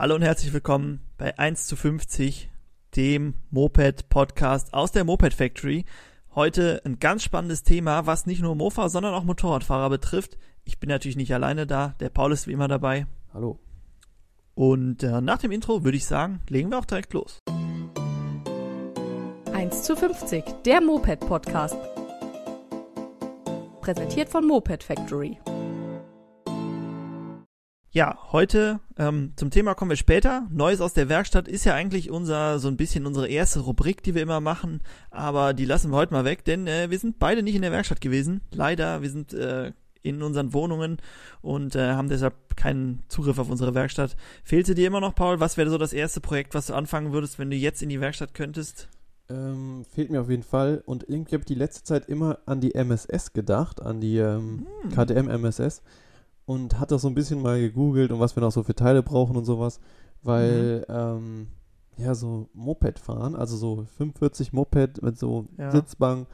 Hallo und herzlich willkommen bei 1 zu 50, dem Moped-Podcast aus der Moped Factory. Heute ein ganz spannendes Thema, was nicht nur Mofa, sondern auch Motorradfahrer betrifft. Ich bin natürlich nicht alleine da, der Paul ist wie immer dabei. Hallo. Und äh, nach dem Intro würde ich sagen, legen wir auch direkt los. 1 zu 50, der Moped-Podcast. Präsentiert von Moped Factory. Ja, heute ähm, zum Thema kommen wir später. Neues aus der Werkstatt ist ja eigentlich unser so ein bisschen unsere erste Rubrik, die wir immer machen, aber die lassen wir heute mal weg, denn äh, wir sind beide nicht in der Werkstatt gewesen. Leider, wir sind äh, in unseren Wohnungen und äh, haben deshalb keinen Zugriff auf unsere Werkstatt. Fehlte dir immer noch, Paul? Was wäre so das erste Projekt, was du anfangen würdest, wenn du jetzt in die Werkstatt könntest? Ähm, fehlt mir auf jeden Fall. Und irgendwie habe ich die letzte Zeit immer an die MSS gedacht, an die ähm, Hm. KTM MSS. Und hat das so ein bisschen mal gegoogelt und was wir noch so für Teile brauchen und sowas. Weil, ähm, ja, so Moped fahren, also so 45 Moped mit so Ja. Sitzbank,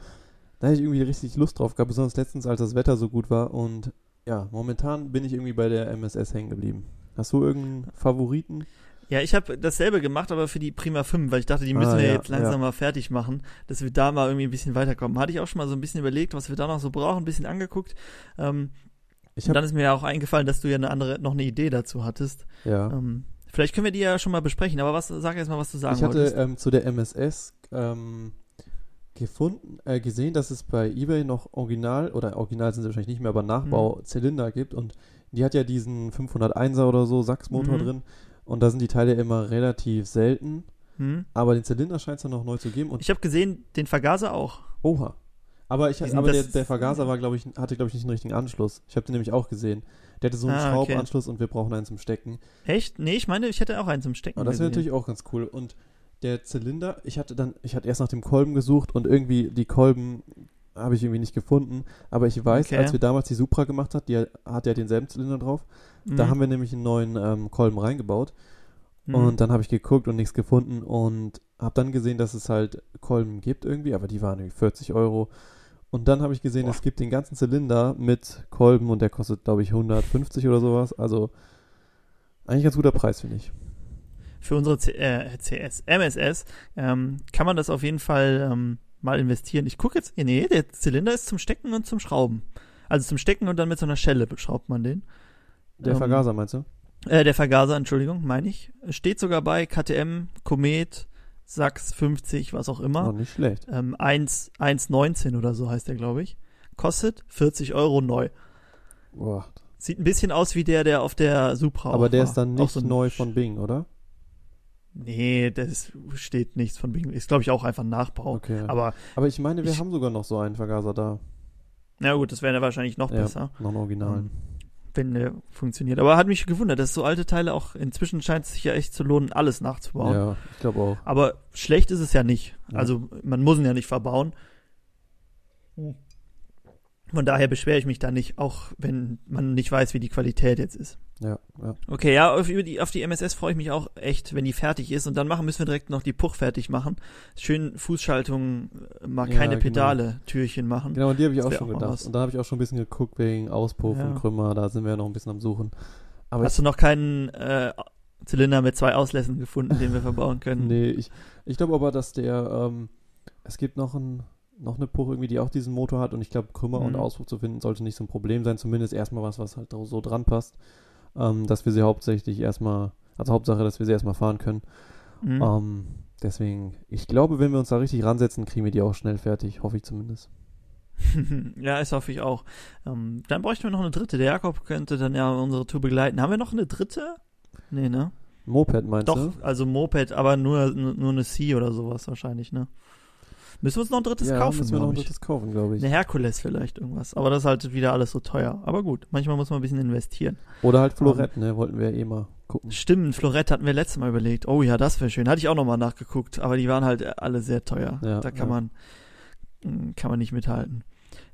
da hätte ich irgendwie richtig Lust drauf gehabt, besonders letztens, als das Wetter so gut war. Und ja, momentan bin ich irgendwie bei der MSS hängen geblieben. Hast du irgendeinen Favoriten? Ja, ich habe dasselbe gemacht, aber für die Prima 5, weil ich dachte, die müssen Ah, wir ja, jetzt langsam ja. mal fertig machen, dass wir da mal irgendwie ein bisschen weiterkommen. Hatte ich auch schon mal so ein bisschen überlegt, was wir da noch so brauchen, ein bisschen angeguckt. Ähm, Ich und habe dann ist mir ja auch eingefallen, dass du ja eine andere, noch eine Idee dazu hattest. ja. Ähm, vielleicht können wir die ja schon mal besprechen, aber was, sag erst mal, was du sagen Ich hatte wolltest. ähm, zu der MSS ähm, gefunden, äh, gesehen, dass es bei eBay noch Original, oder Original sind sie wahrscheinlich nicht mehr, aber Mhm. Nachbau-Zylinder gibt und die hat ja diesen 501er oder so Sachsmotor Mhm. drin und da sind die Teile immer relativ selten, Hm? aber den Zylinder scheint es ja noch neu zu geben und Ich habe gesehen, den Vergaser auch. oha. Aber, ich, aber der, der Vergaser war, glaube ich, hatte, glaube ich, nicht einen richtigen Anschluss. Ich habe den nämlich auch gesehen. Der hatte so einen Ah, okay. Schraubenanschluss und wir brauchen einen zum Stecken. Echt? Nee, ich meine, ich hätte auch einen zum Stecken. Aber das wäre natürlich auch ganz cool. Und der Zylinder, ich hatte dann, ich hatte erst nach dem Kolben gesucht und irgendwie die Kolben habe ich irgendwie nicht gefunden. Aber ich weiß, Okay. als wir damals die Supra gemacht hat, die hat ja denselben Zylinder drauf. Da Mhm. haben wir nämlich einen neuen ähm, Kolben reingebaut. Mhm. Und dann habe ich geguckt und nichts gefunden und habe dann gesehen, dass es halt Kolben gibt irgendwie, aber die waren irgendwie 40 Euro. Und dann habe ich gesehen, Boah. es gibt den ganzen Zylinder mit Kolben und der kostet, glaube ich, 150 oder sowas. Also eigentlich ganz guter Preis, finde ich. für unsere C äh, CS, MSS, ähm, kann man das auf jeden Fall ähm, mal investieren. Ich gucke jetzt, nee, der Zylinder ist zum Stecken und zum Schrauben. Also zum Stecken und dann mit so einer Schelle schraubt man den. Der Ähm, Vergaser, meinst du? Äh, der Vergaser, Entschuldigung, meine ich. Steht sogar bei KTM, Komet, Sachs 50, was auch immer. Noch nicht schlecht. Ähm, 1, 1,19 oder so heißt der, glaube ich. Kostet 40 Euro neu. Boah. Sieht ein bisschen aus wie der, der auf der Supra Aber der war. ist dann nicht so ein neu von Bing, oder? Nee, das steht nichts von Bing. Ist, glaube ich, auch einfach ein Nachbau. Okay. Aber, Aber ich meine, wir ich- haben sogar noch so einen Vergaser da. na gut, das wäre ja wahrscheinlich noch Ja, besser, noch einen Originalen. ähm, wenn der funktioniert. Aber hat mich gewundert, dass so alte Teile auch, inzwischen scheint es sich ja echt zu lohnen, alles nachzubauen. Ja, ich glaube auch. Aber schlecht ist es ja nicht. Ja. Also, man muss ihn ja nicht verbauen. Von daher beschwere ich mich da nicht, auch wenn man nicht weiß, wie die Qualität jetzt ist. Ja, ja. Okay, ja, auf, die, auf die MSS freue ich mich auch echt, wenn die fertig ist. Und dann machen müssen wir direkt noch die Puch fertig machen. Schön Fußschaltung, äh, mal Ja, keine genau. Pedale, Türchen machen. Genau, und die habe ich Das auch schon auch gedacht. was. Und da habe ich auch schon ein bisschen geguckt wegen Auspuff Ja. und Krümmer. Da sind wir ja noch ein bisschen am Suchen. Aber Hast du noch keinen äh, Zylinder mit zwei Auslässen gefunden, den wir verbauen können? Nee, ich, ich glaube aber, dass der, ähm, es gibt noch, ein, noch eine Puch irgendwie, die auch diesen Motor hat und ich glaube, Krümmer und Mhm. Auspuff zu finden sollte nicht so ein Problem sein, zumindest erstmal was, was halt so dran passt, ähm, dass wir sie hauptsächlich erstmal, also Hauptsache, dass wir sie erstmal fahren können. Mhm. Ähm, deswegen, ich glaube, wenn wir uns da richtig ransetzen, kriegen wir die auch schnell fertig, hoffe ich zumindest. ja, das hoffe ich auch. Ähm, dann bräuchten wir noch eine dritte. Der Jakob könnte dann ja unsere Tour begleiten. Haben wir noch eine dritte? Nee, ne? Moped meinst Doch, du? also Moped, aber nur, nur eine C oder sowas wahrscheinlich, ne? Müssen wir uns noch ein drittes ja, kaufen, müssen wir noch ein drittes kaufen, glaube ich. Eine Herkules vielleicht irgendwas. Aber das ist halt wieder alles so teuer. Aber gut, manchmal muss man ein bisschen investieren. Oder halt Florett, ne, wollten wir eh mal gucken. Stimmt, Florett hatten wir letztes Mal überlegt. Oh ja, das wäre schön. Hatte ich auch nochmal nachgeguckt, aber die waren halt alle sehr teuer. Ja, da kann ja. man mm, kann man nicht mithalten.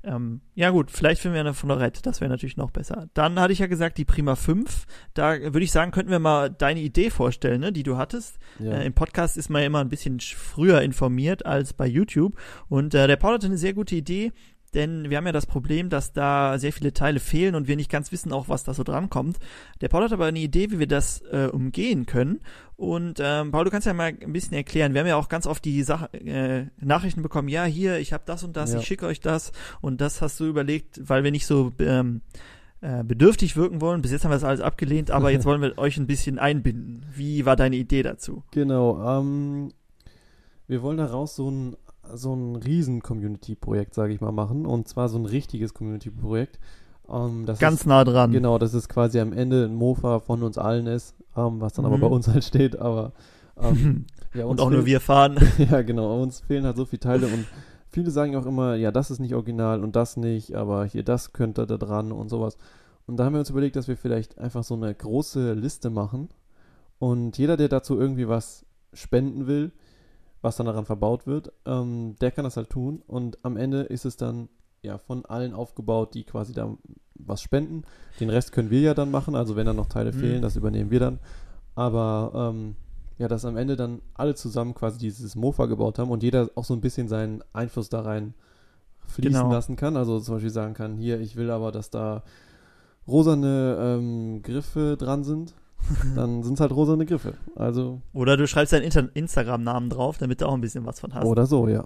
Ähm, ja gut, vielleicht finden wir eine Florett, das wäre natürlich noch besser. Dann hatte ich ja gesagt, die Prima 5. Da würde ich sagen, könnten wir mal deine Idee vorstellen, ne, die du hattest. Ja. Äh, Im Podcast ist man ja immer ein bisschen sch- früher informiert als bei YouTube. Und äh, der Paul hatte eine sehr gute Idee. Denn wir haben ja das Problem, dass da sehr viele Teile fehlen und wir nicht ganz wissen auch, was da so dran kommt. Der Paul hat aber eine Idee, wie wir das äh, umgehen können. Und ähm, Paul, du kannst ja mal ein bisschen erklären. Wir haben ja auch ganz oft die Sache, äh, Nachrichten bekommen, ja, hier, ich habe das und das, Ja. ich schicke euch das und das hast du überlegt, weil wir nicht so ähm, äh, bedürftig wirken wollen. Bis jetzt haben wir das alles abgelehnt, aber jetzt wollen wir euch ein bisschen einbinden. Wie war deine Idee dazu? Genau, ähm, wir wollen daraus so ein, so ein Riesen-Community-Projekt, sage ich mal, machen. Und zwar so ein richtiges Community-Projekt. Ähm, das Ganz ist, nah dran. Genau, dass es quasi am Ende ein Mofa von uns allen ist, ähm, was dann aber Mhm. bei uns halt steht. Aber ähm, ja, und auch nur fehlen- wir fahren. ja, genau, uns fehlen halt so viele Teile und viele sagen auch immer, ja, das ist nicht original und das nicht, aber hier das könnte da dran und sowas. Und da haben wir uns überlegt, dass wir vielleicht einfach so eine große Liste machen und jeder, der dazu irgendwie was spenden will, was dann daran verbaut wird, ähm, der kann das halt tun und am Ende ist es dann ja von allen aufgebaut, die quasi da was spenden. Den Rest können wir ja dann machen, also wenn da noch Teile Mhm. fehlen, das übernehmen wir dann. Aber ähm, ja, dass am Ende dann alle zusammen quasi dieses Mofa gebaut haben und jeder auch so ein bisschen seinen Einfluss da rein fließen Genau. lassen kann. Also zum Beispiel sagen kann, hier, ich will aber, dass da rosane ähm, Griffe dran sind. Dann sind es halt rosane Griffe. Also, Oder du schreibst deinen Instagram-Namen drauf, damit du auch ein bisschen was von hast. oder so, ja.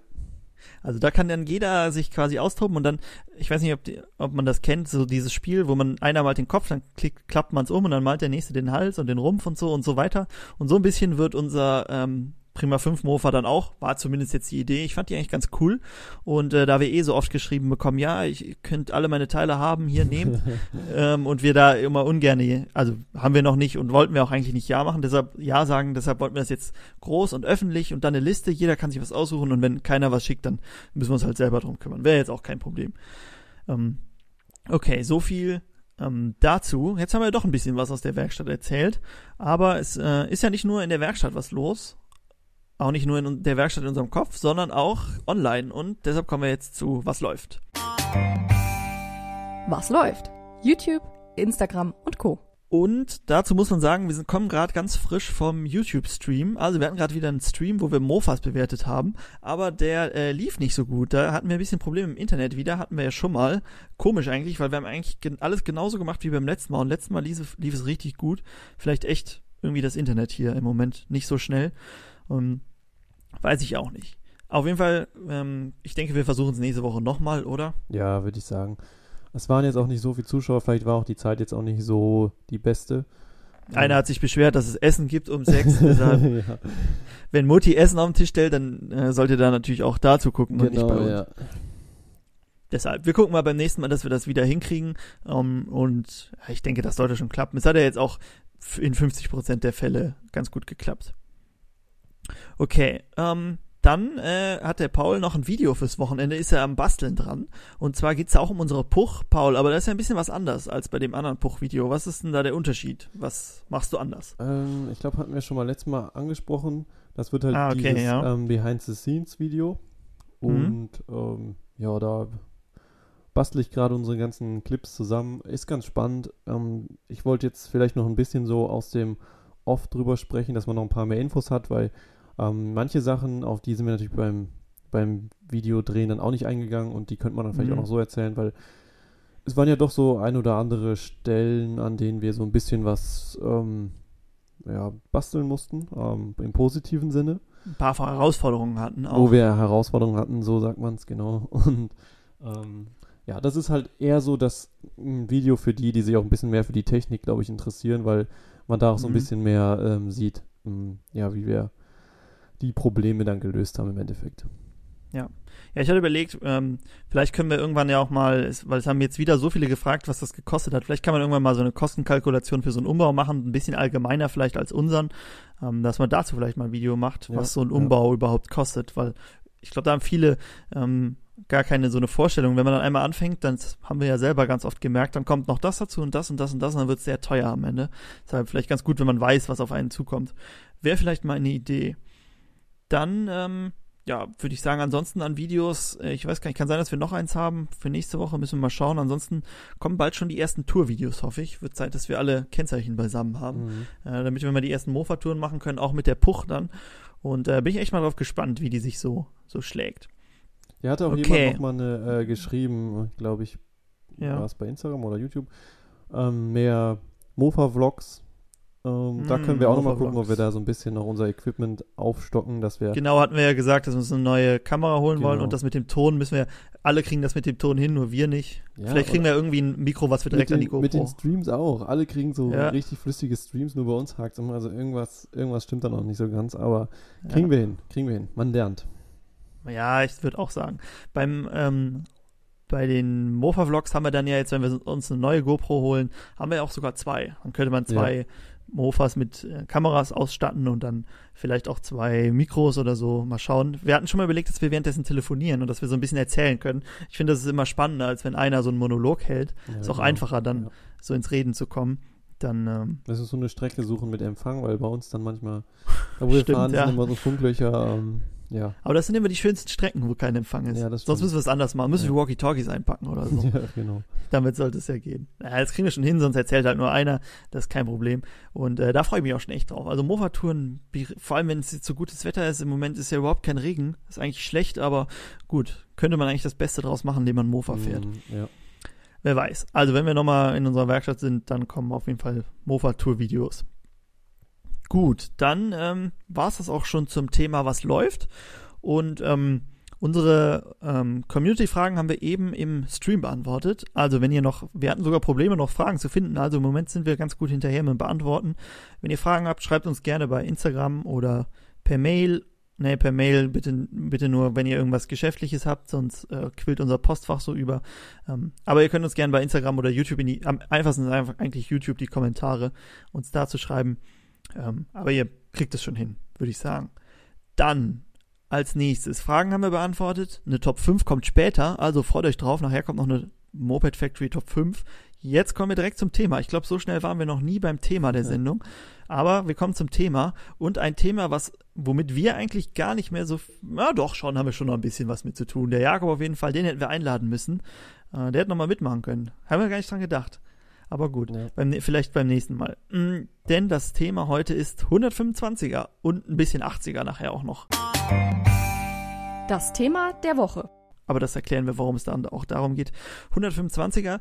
Also da kann dann jeder sich quasi austoben und dann, ich weiß nicht, ob, die, ob man das kennt, so dieses Spiel, wo man einer malt den Kopf, dann klickt, klappt man es um und dann malt der nächste den Hals und den Rumpf und so und so weiter. Und so ein bisschen wird unser ähm, Prima 5 Mofa dann auch, war zumindest jetzt die Idee. Ich fand die eigentlich ganz cool. Und äh, da wir eh so oft geschrieben bekommen, ja, ich könnt alle meine Teile haben, hier nehmen. ähm, und wir da immer ungern, also haben wir noch nicht und wollten wir auch eigentlich nicht Ja machen, deshalb Ja sagen, deshalb wollten wir das jetzt groß und öffentlich und dann eine Liste, jeder kann sich was aussuchen und wenn keiner was schickt, dann müssen wir uns halt selber drum kümmern. Wäre jetzt auch kein Problem. Ähm, okay, so viel ähm, dazu. Jetzt haben wir doch ein bisschen was aus der Werkstatt erzählt, aber es äh, ist ja nicht nur in der Werkstatt was los, auch nicht nur in der Werkstatt in unserem Kopf, sondern auch online und deshalb kommen wir jetzt zu Was läuft. Was läuft? YouTube, Instagram und Co. Und dazu muss man sagen, wir sind, kommen gerade ganz frisch vom YouTube-Stream. Also wir hatten gerade wieder einen Stream, wo wir Mofas bewertet haben, aber der äh, lief nicht so gut. Da hatten wir ein bisschen Probleme im Internet wieder, hatten wir ja schon mal. Komisch eigentlich, weil wir haben eigentlich gen alles genauso gemacht wie beim letzten Mal. Und letztes Mal lief, es- lief es richtig gut. Vielleicht echt irgendwie das Internet hier im Moment nicht so schnell. Ähm, weiß ich auch nicht. Auf jeden Fall, ähm, ich denke, wir versuchen es nächste Woche nochmal, oder? Ja, würde ich sagen. Es waren jetzt auch nicht so viele Zuschauer, vielleicht war auch die Zeit jetzt auch nicht so die beste. Einer hat sich beschwert, dass es Essen gibt um sechs. deshalb ja, wenn Mutti Essen auf den Tisch stellt, dann äh, sollt ihr da natürlich auch dazu gucken und nicht genau, bei uns. ja. Deshalb, wir gucken mal beim nächsten Mal, dass wir das wieder hinkriegen. Ähm, und ich denke, das sollte schon klappen. Es hat ja jetzt auch in 50% der Fälle ganz gut geklappt. Okay, ähm, dann äh, hat der Paul noch ein Video fürs Wochenende, ist er am Basteln dran. Und zwar geht's da auch um unsere Puch, Paul, aber das ist ja ein bisschen was anders als bei dem anderen Puch-Video. Was ist denn da der Unterschied? Was machst du anders? Ähm, ich glaube, hatten wir schon mal letztes Mal angesprochen. Das wird halt Ah, okay, dieses ja. ähm, Behind-the-Scenes-Video. Mhm. Und ähm, ja, da bastle ich gerade unsere ganzen Clips zusammen. Ist ganz spannend. Ähm, ich wollte jetzt vielleicht noch ein bisschen so aus dem Off drüber sprechen, dass man noch ein paar mehr Infos hat, weil ähm, manche Sachen, auf die sind wir natürlich beim, beim Videodrehen dann auch nicht eingegangen und die könnte man dann vielleicht Mhm. auch noch so erzählen, weil es waren ja doch so ein oder andere Stellen, an denen wir so ein bisschen was ähm, ja, basteln mussten, ähm, im positiven Sinne, Ein paar Herausforderungen hatten auch. wo wir Herausforderungen hatten, so sagt man es genau. Und ähm, ja, das ist halt eher so das ein Video für die, die sich auch ein bisschen mehr für die Technik, glaube ich, interessieren, weil man da auch so ein Mhm. bisschen mehr ähm, sieht, ähm, ja, wie wir die Probleme dann gelöst haben im Endeffekt. Ja, ich hatte überlegt, ähm, vielleicht können wir irgendwann ja auch mal, weil es haben jetzt wieder so viele gefragt, was das gekostet hat. Vielleicht kann man irgendwann mal so eine Kostenkalkulation für so einen Umbau machen, ein bisschen allgemeiner vielleicht als unseren, ähm, dass man dazu vielleicht mal ein Video macht, Ja, was so ein ja. Umbau überhaupt kostet, weil ich glaube, da haben viele ähm, gar keine so eine Vorstellung. Wenn man dann einmal anfängt, dann haben wir ja selber ganz oft gemerkt, dann kommt noch das dazu und das und das und das und dann wird es sehr teuer am Ende. Deshalb vielleicht ganz gut, wenn man weiß, was auf einen zukommt. Wäre vielleicht mal eine Idee. Dann, ähm, ja, würde ich sagen, ansonsten an Videos, äh, ich weiß gar nicht, kann sein, dass wir noch eins haben. Für nächste Woche müssen wir mal schauen. Ansonsten kommen bald schon die ersten Tourvideos, hoffe ich. Wird Zeit, dass wir alle Kennzeichen beisammen haben. Mhm. Äh, damit wir mal die ersten Mofa-Touren machen können, auch mit der Puch dann. Und äh, bin ich echt mal drauf gespannt, wie die sich so, so schlägt. Hier hat auch Okay. jemand nochmal äh, geschrieben, glaube ich, Ja. war es bei Instagram oder YouTube, ähm, mehr Mofa-Vlogs. Ähm, da Mm, können wir auch nochmal gucken, ob wir da so ein bisschen noch unser Equipment aufstocken, dass wir. Genau, hatten wir ja gesagt, dass wir uns eine neue Kamera holen wollen Genau. und das mit dem Ton müssen wir, alle kriegen das mit dem Ton hin, nur wir nicht. Ja, Vielleicht kriegen wir irgendwie ein Mikro, was wir direkt mit an die den, GoPro. mit den Streams auch. Alle kriegen so Ja. richtig flüssige Streams, nur bei uns hakt immer. Also irgendwas, irgendwas stimmt da noch nicht so ganz, aber kriegen wir hin, kriegen wir hin. Man lernt. Ja, ich würde auch sagen. Beim, ähm, bei den Mofa-Vlogs haben wir dann ja jetzt, wenn wir uns eine neue GoPro holen, haben wir ja auch sogar zwei. Dann könnte man zwei Mofas mit äh, Kameras ausstatten und dann vielleicht auch zwei Mikros oder so. Mal schauen. Wir hatten schon mal überlegt, dass wir währenddessen telefonieren und dass wir so ein bisschen erzählen können. Ich finde, das ist immer spannender, als wenn einer so einen Monolog hält. Ja, ist auch genau. einfacher, dann Ja. so ins Reden zu kommen. Dann, ähm, Das ist so eine Strecke suchen mit Empfang, weil bei uns dann manchmal, da wo wir Stimmt, fahren, ja. sind immer so Funklöcher. Ähm, ja. aber das sind immer die schönsten Strecken, wo kein Empfang ist. Ja, das Sonst müssen wir es anders machen. Müssen Ja. wir Walkie-Talkies einpacken oder so. ja, genau. Damit sollte es ja gehen. Naja, das kriegen wir schon hin, sonst erzählt halt nur einer. Das ist kein Problem. Und äh, da freue ich mich auch schon echt drauf. Also Mofa-Touren, vor allem wenn es jetzt so gutes Wetter ist, im Moment ist ja überhaupt kein Regen. Ist eigentlich schlecht, aber gut. Könnte man eigentlich das Beste draus machen, indem man Mofa fährt. Mm, ja. Wer weiß. Also wenn wir nochmal in unserer Werkstatt sind, dann kommen auf jeden Fall Mofa-Tour-Videos. Gut, dann ähm, war es das auch schon zum Thema, was läuft. Und ähm, unsere ähm, Community-Fragen haben wir eben im Stream beantwortet. Also wenn ihr noch, wir hatten sogar Probleme, noch Fragen zu finden. Also im Moment sind wir ganz gut hinterher mit dem Beantworten. Wenn ihr Fragen habt, schreibt uns gerne bei Instagram oder per Mail. Nee, per Mail bitte, bitte nur, wenn ihr irgendwas Geschäftliches habt, sonst äh, quillt unser Postfach so über. Ähm, aber ihr könnt uns gerne bei Instagram oder YouTube in die, am einfachsten ist einfach eigentlich YouTube die Kommentare uns da zu schreiben. Ähm, aber ihr kriegt es schon hin, würde ich sagen. Dann als nächstes, Fragen haben wir beantwortet. Eine Top 5 kommt später, also freut euch drauf. Nachher kommt noch eine Moped Factory Top 5. Jetzt kommen wir direkt zum Thema. Ich glaube, so schnell waren wir noch nie beim Thema der. Sendung. Aber wir kommen zum Thema und ein Thema, was, womit wir eigentlich gar nicht mehr so, na doch, schon haben wir schon noch ein bisschen was mit zu tun. Der Jakob auf jeden Fall, den hätten wir einladen müssen. Äh, der hätte noch mal mitmachen können. Haben wir gar nicht dran gedacht. Aber gut, Ja. beim, vielleicht beim nächsten Mal. Mm, denn das Thema heute ist 125er und ein bisschen 80er nachher auch noch. Das Thema der Woche. Aber das erklären wir, warum es dann auch darum geht. 125er.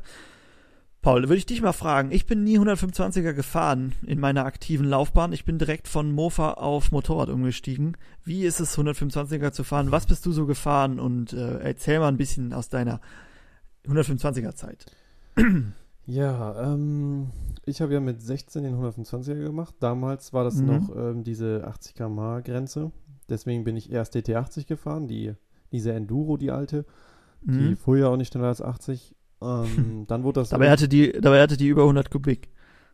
Paul, würde ich dich mal fragen. Ich bin nie 125er gefahren in meiner aktiven Laufbahn. Ich bin direkt von Mofa auf Motorrad umgestiegen. Wie ist es, 125er zu fahren? Was bist du so gefahren? Und äh, erzähl mal ein bisschen aus deiner 125er Zeit. Ja, ähm, ich habe ja mit 16 den 125er gemacht. Damals war das Mhm. noch ähm, diese 80 km/h Grenze. Deswegen bin ich erst DT80 gefahren, die, diese Enduro, die alte. Die Mhm. fuhr ja auch nicht schneller als 80. Ähm, dann wurde das. Dabei hatte die, dabei hatte die über 100 Kubik.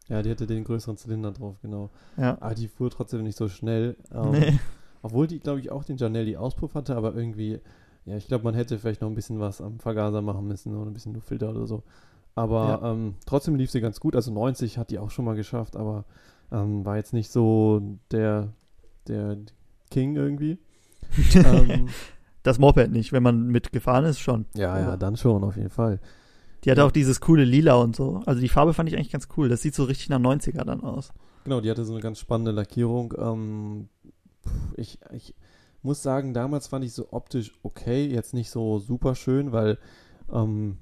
ja, die hatte den größeren Zylinder drauf, genau. Ja. Aber die fuhr trotzdem nicht so schnell. Ähm, Nee. Obwohl die, glaube ich, auch den Janelli Auspuff hatte, aber irgendwie, ja, ich glaube, man hätte vielleicht noch ein bisschen was am Vergaser machen müssen oder ein bisschen Luftfilter oder so. Aber ähm, trotzdem lief sie ganz gut. Also 90 hat die auch schon mal geschafft, aber ähm, war jetzt nicht so der, der King irgendwie. ähm, Das Moped nicht, wenn man mitgefahren ist, schon. ja, ja, dann schon, auf jeden Fall. Die hatte Ja. auch dieses coole Lila und so. Also die Farbe fand ich eigentlich ganz cool. Das sieht so richtig nach 90er dann aus. Genau, die hatte so eine ganz spannende Lackierung. Ähm, ich, ich muss sagen, damals fand ich so optisch okay, jetzt nicht so super schön, weil ähm,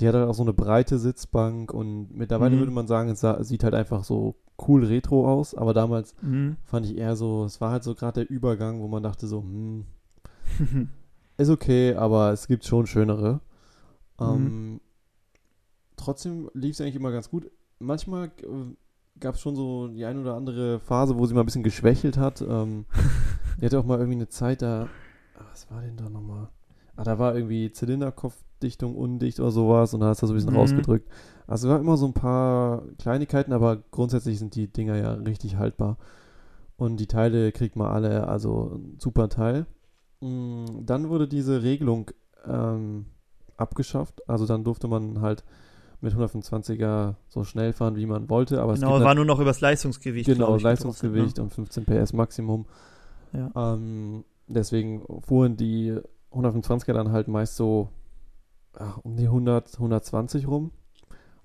die hat halt auch so eine breite Sitzbank und mittlerweile Mhm. würde man sagen, es sah, sieht halt einfach so cool retro aus, aber damals Mhm. fand ich eher so, es war halt so gerade der Übergang, wo man dachte so, hm, ist okay, aber es gibt schon schönere. Ähm, trotzdem lief es eigentlich immer ganz gut. Manchmal äh, gab es schon so die ein oder andere Phase, wo sie mal ein bisschen geschwächelt hat. Ähm, die hatte auch mal irgendwie eine Zeit da. Ah, was war denn da nochmal? Ah, da war irgendwie Zylinderkopfdichtung undicht oder sowas und da hast du so ein bisschen Mhm. rausgedrückt. Also es war immer so ein paar Kleinigkeiten, aber grundsätzlich sind die Dinger ja richtig haltbar. Und die Teile kriegt man alle, also ein super Teil. Mm, Dann wurde diese Regelung ähm, abgeschafft. Also dann durfte man halt mit 125er so schnell fahren, wie man wollte. Aber genau, war nur noch übers Leistungsgewicht. Genau, ich, Leistungsgewicht gedrosselt, und 15 PS Maximum. Ja. Ähm, deswegen fuhren die 125er dann halt meist so ja, um die 100, 120 rum. Und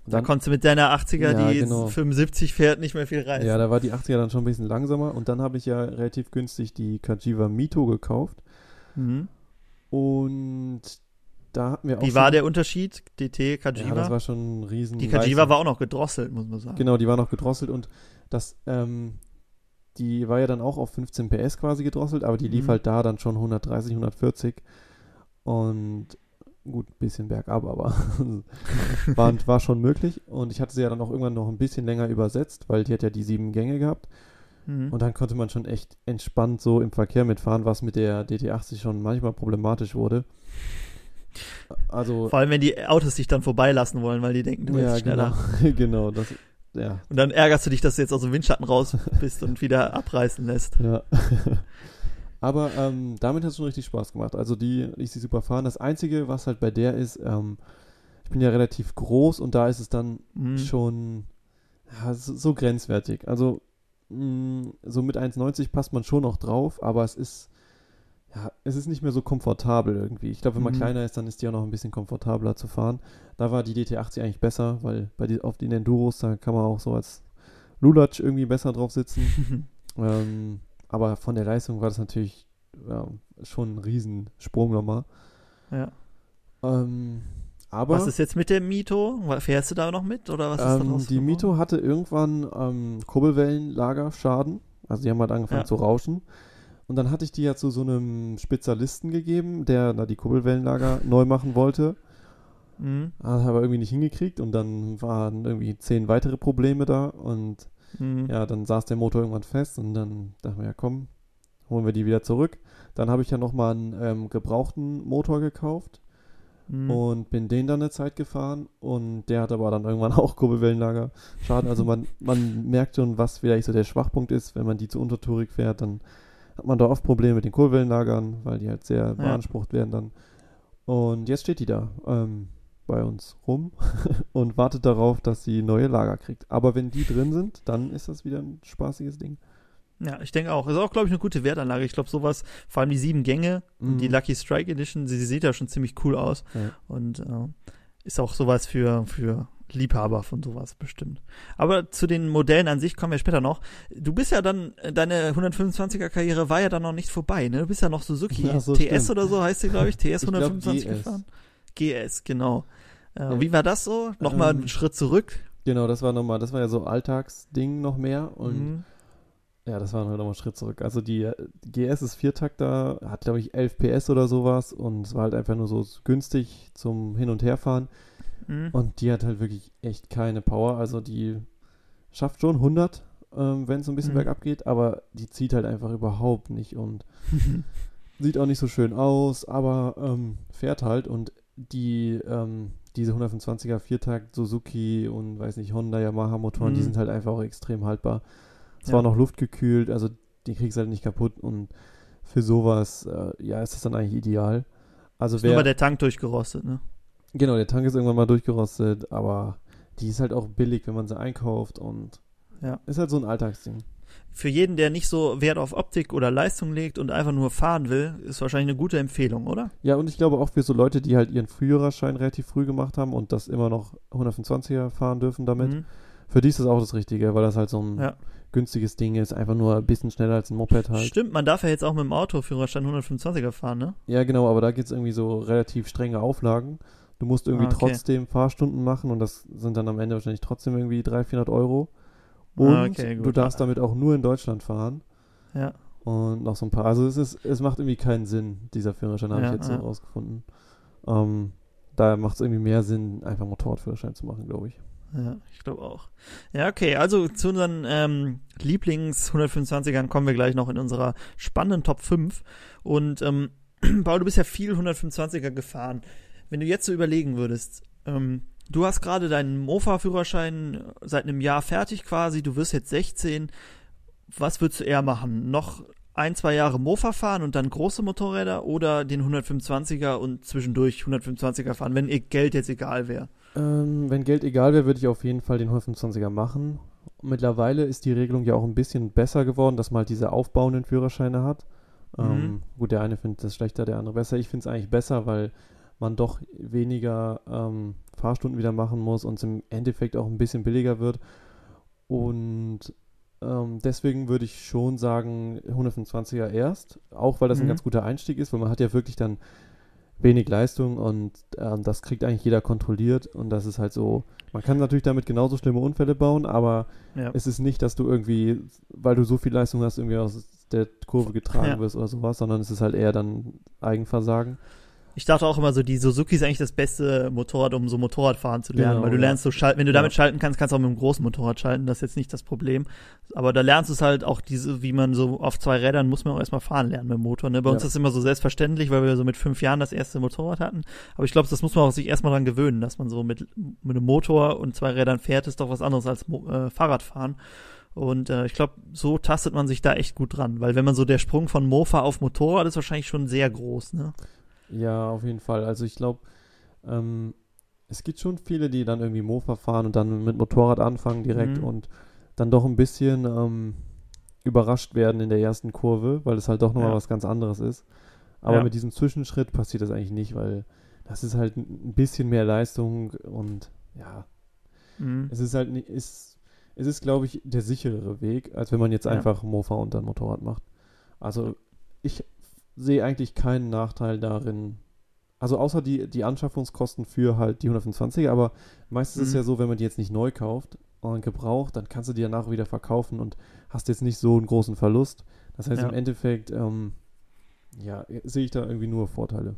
Ne? Da dann, konntest du mit deiner 80er, Ja, die genau. 75 fährt, nicht mehr viel reißen. ja, da war die 80er dann schon ein bisschen langsamer. Und dann habe ich ja relativ günstig die Kajiva Mito gekauft. mhm. Und da hatten wir auch Wie war der Unterschied? DT, Kajiva? Ja, das war schon ein riesen die Kajiva Leistung. war auch noch gedrosselt, muss man sagen. Genau, die war noch gedrosselt und das, ähm, die war ja dann auch auf 15 PS quasi gedrosselt, aber die lief Mhm. halt da dann schon 130, 140 und gut, ein bisschen bergab, aber war, war schon möglich und ich hatte sie ja dann auch irgendwann noch ein bisschen länger übersetzt, weil die hat ja die sieben Gänge gehabt Mhm. und dann konnte man schon echt entspannt so im Verkehr mitfahren, was mit der DT80 schon manchmal problematisch wurde. Also, Vor allem, wenn die Autos dich dann vorbeilassen wollen, weil die denken, du ja, bist schneller. genau, genau, das, ja, Und dann ärgerst du dich, dass du jetzt aus dem Windschatten raus bist und wieder abreißen lässt. Ja. Aber ähm, damit hat es schon richtig Spaß gemacht. Also die ließ sie super fahren. Das Einzige, was halt bei der ist, ähm, ich bin ja relativ groß und da ist es dann Mhm. schon ja, so, grenzwertig. Also mh, so mit 1,90 passt man schon noch drauf, aber es ist ja, es ist nicht mehr so komfortabel irgendwie. Ich glaube, wenn man Mhm. kleiner ist, dann ist die auch noch ein bisschen komfortabler zu fahren. Da war die DT80 eigentlich besser, weil bei die, auf den Enduros, da kann man auch so als Lulatsch irgendwie besser drauf sitzen. Ähm, aber von der Leistung war das natürlich ja, schon ein Riesensprung nochmal. ja. Ähm, aber Was ist jetzt mit der Mito? Fährst du da noch mit oder was ist ähm, die geworden? Mito hatte irgendwann ähm, Kurbelwellenlagerschaden. Also die haben halt angefangen Ja. zu rauschen. Und dann hatte ich die ja zu so einem Spezialisten gegeben, der da die Kurbelwellenlager neu machen wollte. Mhm. Hat aber irgendwie nicht hingekriegt und dann waren irgendwie zehn weitere Probleme da und Mhm. Ja, dann saß der Motor irgendwann fest und dann dachten wir, ja komm, holen wir die wieder zurück. Dann habe ich ja nochmal einen ähm, gebrauchten Motor gekauft Mhm. und bin den dann eine Zeit gefahren und der hat aber dann irgendwann auch Kurbelwellenlager Schaden. Also man, man merkt schon, was vielleicht so der Schwachpunkt ist, wenn man die zu untertourig fährt, dann hat man da oft Probleme mit den Kurbelwellenlagern, weil die halt sehr beansprucht werden dann. Und jetzt steht die da ähm, bei uns rum und wartet darauf, dass sie neue Lager kriegt. Aber wenn die drin sind, dann ist das wieder ein spaßiges Ding. Ja, ich denke auch. Ist auch, glaube ich, eine gute Wertanlage. Ich glaube, sowas, vor allem die sieben Gänge, Mhm. die Lucky Strike Edition, sie, sie sieht ja schon ziemlich cool aus. Ja. Und äh, ist auch sowas für, für Liebhaber von sowas bestimmt. Aber zu den Modellen an sich kommen wir später noch. Du bist ja dann, äh, deine 125er Karriere war ja dann noch nicht vorbei, ne? Du bist ja noch Suzuki Ja, so TS stimmt. oder so heißt sie, glaube ich. TS Ich glaub, 125 GS. gefahren. GS, genau. Äh, Ja. Wie war das so? Nochmal Ähm, einen Schritt zurück. Genau, das war nochmal, das war ja so Alltagsding noch mehr und Mhm. ja, das war nochmal einen Schritt zurück. Also die, äh, GS ist Viertakter, hat glaube ich 11 PS oder sowas und es war halt einfach nur so günstig zum Hin- und Herfahren Mhm. und die hat halt wirklich echt keine Power. Also die schafft schon 100, ähm, wenn es so ein bisschen Mhm. bergab geht, aber die zieht halt einfach überhaupt nicht und sieht auch nicht so schön aus, aber ähm, fährt halt und die ähm, diese 125er Viertakt Suzuki und weiß nicht Honda Yamaha Motoren, die Mhm. sind halt einfach auch extrem haltbar. Es Ja. war noch luftgekühlt, also die kriegst halt nicht kaputt und für sowas äh, ja ist das dann eigentlich ideal. Also Ist nur wer bei der Tank durchgerostet, ne? genau der Tank ist irgendwann mal durchgerostet, aber die ist halt auch billig, wenn man sie einkauft und Ja. ist halt so ein Alltagsding. Für jeden, der nicht so Wert auf Optik oder Leistung legt und einfach nur fahren will, ist wahrscheinlich eine gute Empfehlung, oder? Ja, und ich glaube auch für so Leute, die halt ihren Führerschein relativ früh gemacht haben und das immer noch 125er fahren dürfen damit, Mhm. für die ist das auch das Richtige, weil das halt so ein Ja. günstiges Ding ist, einfach nur ein bisschen schneller als ein Moped halt. Stimmt, man darf ja jetzt auch mit dem Autoführerschein 125er fahren, ne? Ja, genau, aber da gibt es irgendwie so relativ strenge Auflagen. Du musst irgendwie Ah, okay. trotzdem Fahrstunden machen und das sind dann am Ende wahrscheinlich trotzdem irgendwie 300, 400 Euro. Und Ah, okay, gut. du darfst damit auch nur in Deutschland fahren. Ja. Und noch so ein paar. Also es ist, es macht irgendwie keinen Sinn, dieser Führerschein, habe Ja, ich jetzt ja. so rausgefunden. Ähm, da macht es irgendwie mehr Sinn, einfach Motorradführerschein zu machen, glaube ich. Ja, ich glaube auch. Ja, okay, also zu unseren ähm, Lieblings-125ern kommen wir gleich noch in unserer spannenden Top 5. Und ähm, Paul, du bist ja viel 125er gefahren. Wenn du jetzt so überlegen würdest, ähm, du hast gerade deinen Mofa-Führerschein seit einem Jahr fertig quasi, du wirst jetzt 16. Was würdest du eher machen? Noch ein, zwei Jahre Mofa fahren und dann große Motorräder oder den 125er und zwischendurch 125er fahren, wenn ihr Geld jetzt egal wäre? Ähm, wenn Geld egal wäre, würde ich auf jeden Fall den 125er machen. Mittlerweile ist die Regelung ja auch ein bisschen besser geworden, dass man halt diese aufbauenden Führerscheine hat. Ähm, Mhm. gut, der eine findet das schlechter, der andere besser. Ich finde es eigentlich besser, weil man doch weniger ähm, Fahrstunden wieder machen muss und es im Endeffekt auch ein bisschen billiger wird. Und ähm, deswegen würde ich schon sagen, 125er erst, auch weil das ein Mhm. ganz guter Einstieg ist, weil man hat ja wirklich dann wenig Leistung und ähm, das kriegt eigentlich jeder kontrolliert und das ist halt so, man kann natürlich damit genauso schlimme Unfälle bauen, aber Ja. es ist nicht, dass du irgendwie, weil du so viel Leistung hast, irgendwie aus der Kurve getragen Ja. wirst oder sowas, sondern es ist halt eher dann Eigenversagen. Ich dachte auch immer so, die Suzuki ist eigentlich das beste Motorrad, um so Motorradfahren zu lernen, Genau, weil du lernst so schalten, wenn du damit Ja. schalten kannst, kannst du auch mit einem großen Motorrad schalten, das ist jetzt nicht das Problem. Aber da lernst du es halt auch diese, wie man so auf zwei Rädern muss man auch erstmal fahren lernen mit dem Motor. Ne? Bei uns Ja. ist das immer so selbstverständlich, weil wir so mit fünf Jahren das erste Motorrad hatten. Aber ich glaube, das muss man auch sich erstmal dran gewöhnen, dass man so mit, mit einem Motor und zwei Rädern fährt, ist doch was anderes als äh, Fahrradfahren. Und äh, ich glaube, so tastet man sich da echt gut dran, weil wenn man so der Sprung von Mofa auf Motorrad ist wahrscheinlich schon sehr groß, ne? Ja, auf jeden Fall. Also ich glaube, ähm, es gibt schon viele, die dann irgendwie Mofa fahren und dann mit Motorrad anfangen direkt Mhm. und dann doch ein bisschen ähm, überrascht werden in der ersten Kurve, weil es halt doch nochmal Ja. was ganz anderes ist. Aber Ja. mit diesem Zwischenschritt passiert das eigentlich nicht, weil das ist halt ein bisschen mehr Leistung und ja, Mhm. es ist halt nicht, ist, es ist, glaube ich, der sicherere Weg, als wenn man jetzt Ja. einfach Mofa und dann Motorrad macht. Also ich sehe eigentlich keinen Nachteil darin. Also außer die, die Anschaffungskosten für halt die 125er, aber meistens ist es Mhm. ja so, wenn man die jetzt nicht neu kauft und gebraucht, dann kannst du die danach wieder verkaufen und hast jetzt nicht so einen großen Verlust. Das heißt Ja. im Endeffekt, ähm, ja, sehe ich da irgendwie nur Vorteile.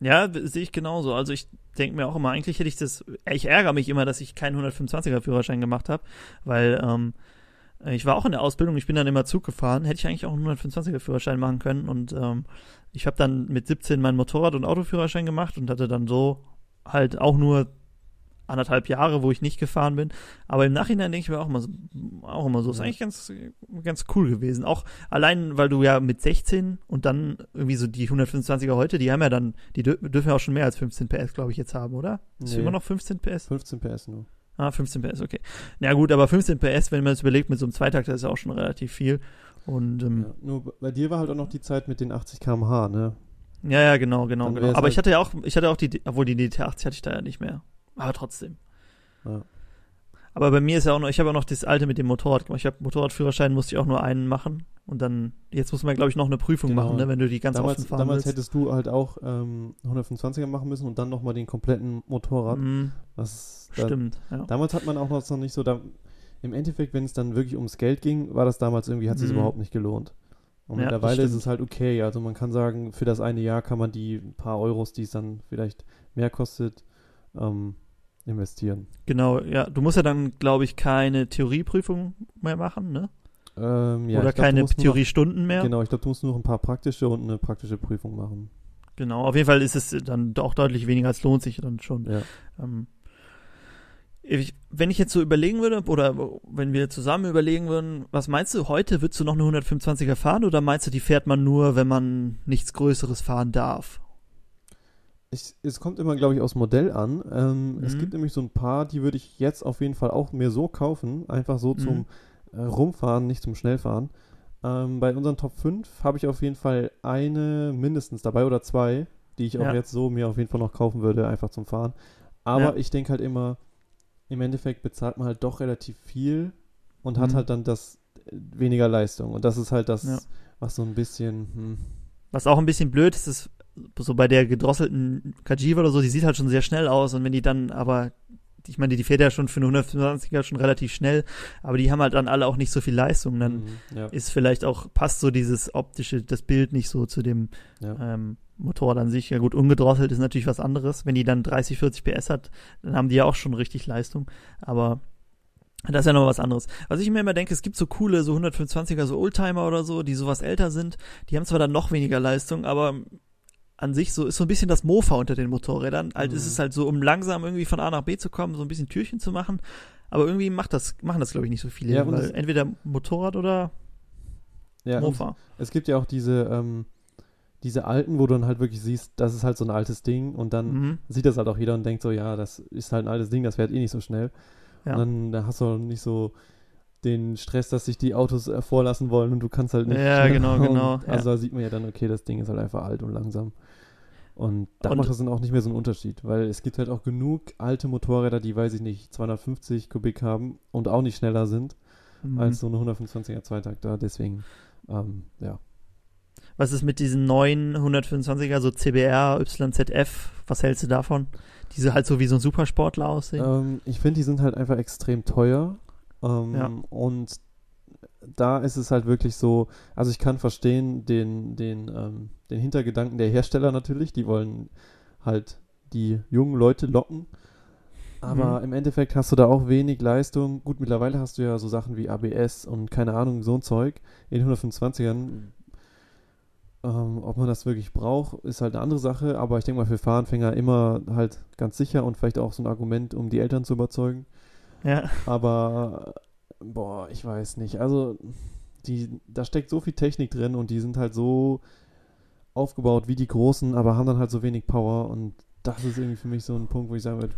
Ja, w- sehe ich genauso. Also ich denke mir auch immer, eigentlich hätte ich das, ich ärgere mich immer, dass ich keinen 125er Führerschein gemacht habe, weil ähm, ich war auch in der Ausbildung, ich bin dann immer Zug gefahren, hätte ich eigentlich auch einen 125er Führerschein machen können und ähm, ich habe dann mit 17 meinen Motorrad- und Autoführerschein gemacht und hatte dann so halt auch nur anderthalb Jahre, wo ich nicht gefahren bin. Aber im Nachhinein denke ich mir auch immer so, auch immer so, ist eigentlich ganz, ganz cool gewesen. Auch allein, weil du ja mit 16 und dann irgendwie so die 125er heute, die haben ja dann, die dür dürfen ja auch schon mehr als 15 PS, glaube ich, jetzt haben, oder? Ist Nee. immer noch 15 PS? 15 PS nur. Ah, 15 PS, okay. Na gut, aber 15 PS, wenn man es überlegt, mit so einem Zweitakter ist ja auch schon relativ viel. Und ähm, Ja, nur bei dir war halt auch noch die Zeit mit den 80 km/h, ne? ja, ja, genau, genau, genau. Aber halt- ich hatte ja auch, ich hatte auch die, obwohl die DT80 hatte ich da ja nicht mehr. Aber trotzdem. Ja. Aber bei mir ist ja auch noch, ich habe auch noch das alte mit dem Motorrad gemacht. Ich habe Motorradführerschein, musste ich auch nur einen machen. Und dann, jetzt muss man, glaube ich, noch eine Prüfung Genau. machen, ne, wenn du die ganz damals offen fahren damals willst. hättest du halt auch ähm, 125er machen müssen und dann nochmal den kompletten Motorrad. Mhm, Das, da, stimmt, ja. Damals hat man auch noch nicht so, da, im Endeffekt, wenn es dann wirklich ums Geld ging, war das damals irgendwie, hat sich Mhm. überhaupt nicht gelohnt. Und Ja, mittlerweile ist es halt okay. Also man kann sagen, für das eine Jahr kann man die paar Euros, die es dann vielleicht mehr kostet, ähm, investieren. Genau, ja. Du musst ja dann, glaube ich, keine Theorieprüfung mehr machen, ne? Ähm, ja, Oder glaub, keine Theoriestunden mehr. Genau, ich glaube, du musst nur noch ein paar praktische und eine praktische Prüfung machen. Genau, auf jeden Fall ist es dann auch deutlich weniger, als lohnt sich dann schon. Ja. Ähm, ich, wenn ich jetzt so überlegen würde, oder wenn wir zusammen überlegen würden, was meinst du, heute würdest du noch eine 125er fahren oder meinst du, die fährt man nur, wenn man nichts Größeres fahren darf? Ich, es kommt immer, glaube ich, aufs Modell an. Ähm, Es Mhm. gibt nämlich so ein paar, die würde ich jetzt auf jeden Fall auch mir so kaufen. Einfach so Mhm. zum äh, Rumfahren, nicht zum Schnellfahren. Ähm, bei unseren Top 5 habe ich auf jeden Fall eine mindestens dabei oder zwei, die ich auch Ja. jetzt so mir auf jeden Fall noch kaufen würde, einfach zum Fahren. Aber Ja. ich denke halt immer, im Endeffekt bezahlt man halt doch relativ viel und hat Mhm. halt dann das äh, weniger Leistung. Und das ist halt das, Ja. was so ein bisschen, hm, Was auch ein bisschen blöd ist, ist so bei der gedrosselten Kajiva oder so, die sieht halt schon sehr schnell aus und wenn die dann aber, ich meine, die fährt ja schon für eine 125er schon relativ schnell, aber die haben halt dann alle auch nicht so viel Leistung, dann mhm, ja, ist vielleicht auch, passt so dieses optische, das Bild nicht so zu dem ja. ähm, Motorrad an sich. Ja gut, ungedrosselt ist natürlich was anderes. Wenn die dann 30, 40 PS hat, dann haben die ja auch schon richtig Leistung. Aber das ist ja noch was anderes. Was ich mir immer denke, es gibt so coole, so 125er, so Oldtimer oder so, die sowas älter sind. Die haben zwar dann noch weniger Leistung, aber an sich so ist so ein bisschen das Mofa unter den Motorrädern. Halt Mhm. ist es halt so, um langsam irgendwie von A nach B zu kommen, so ein bisschen Türchen zu machen. Aber irgendwie macht das, machen das, glaube ich, nicht so viele. Ja, und weil entweder Motorrad oder ja und Mofa. Es gibt ja auch diese, ähm, diese alten, wo du dann halt wirklich siehst, das ist halt so ein altes Ding und dann Mhm. sieht das halt auch jeder und denkt so, ja, das ist halt ein altes Ding, das fährt eh nicht so schnell. Ja. Und dann da hast du auch nicht so den Stress, dass sich die Autos äh, vorlassen wollen und du kannst halt nicht. Ja, genau, Und genau, Also ja. da sieht man ja dann, okay, das Ding ist halt einfach alt und langsam. Und da macht das dann auch nicht mehr so einen Unterschied, weil es gibt halt auch genug alte Motorräder, die, weiß ich nicht, 250 Kubik haben und auch nicht schneller sind Mhm. als so eine 125er Zweitakter. Deswegen, ähm, ja. Was ist mit diesen neuen 125er, so CBR, YZF? Was hältst du davon? Diese halt so wie so ein Supersportler aussehen? Ähm, ich finde, die sind halt einfach extrem teuer. Ähm, Ja. Und da ist es halt wirklich so, also ich kann verstehen den, den, ähm, den Hintergedanken der Hersteller natürlich, die wollen halt die jungen Leute locken. Aber Mhm. im Endeffekt hast du da auch wenig Leistung. Gut, mittlerweile hast du ja so Sachen wie ABS und keine Ahnung, so ein Zeug in 125ern. Ähm, ob man das wirklich braucht, ist halt eine andere Sache. Aber ich denke mal, für Fahranfänger immer halt ganz sicher und vielleicht auch so ein Argument, um die Eltern zu überzeugen. ja. Aber, boah, ich weiß nicht. Also, die, da steckt so viel Technik drin und die sind halt so aufgebaut wie die großen, aber haben dann halt so wenig Power und das ist irgendwie für mich so ein Punkt, wo ich sagen würde,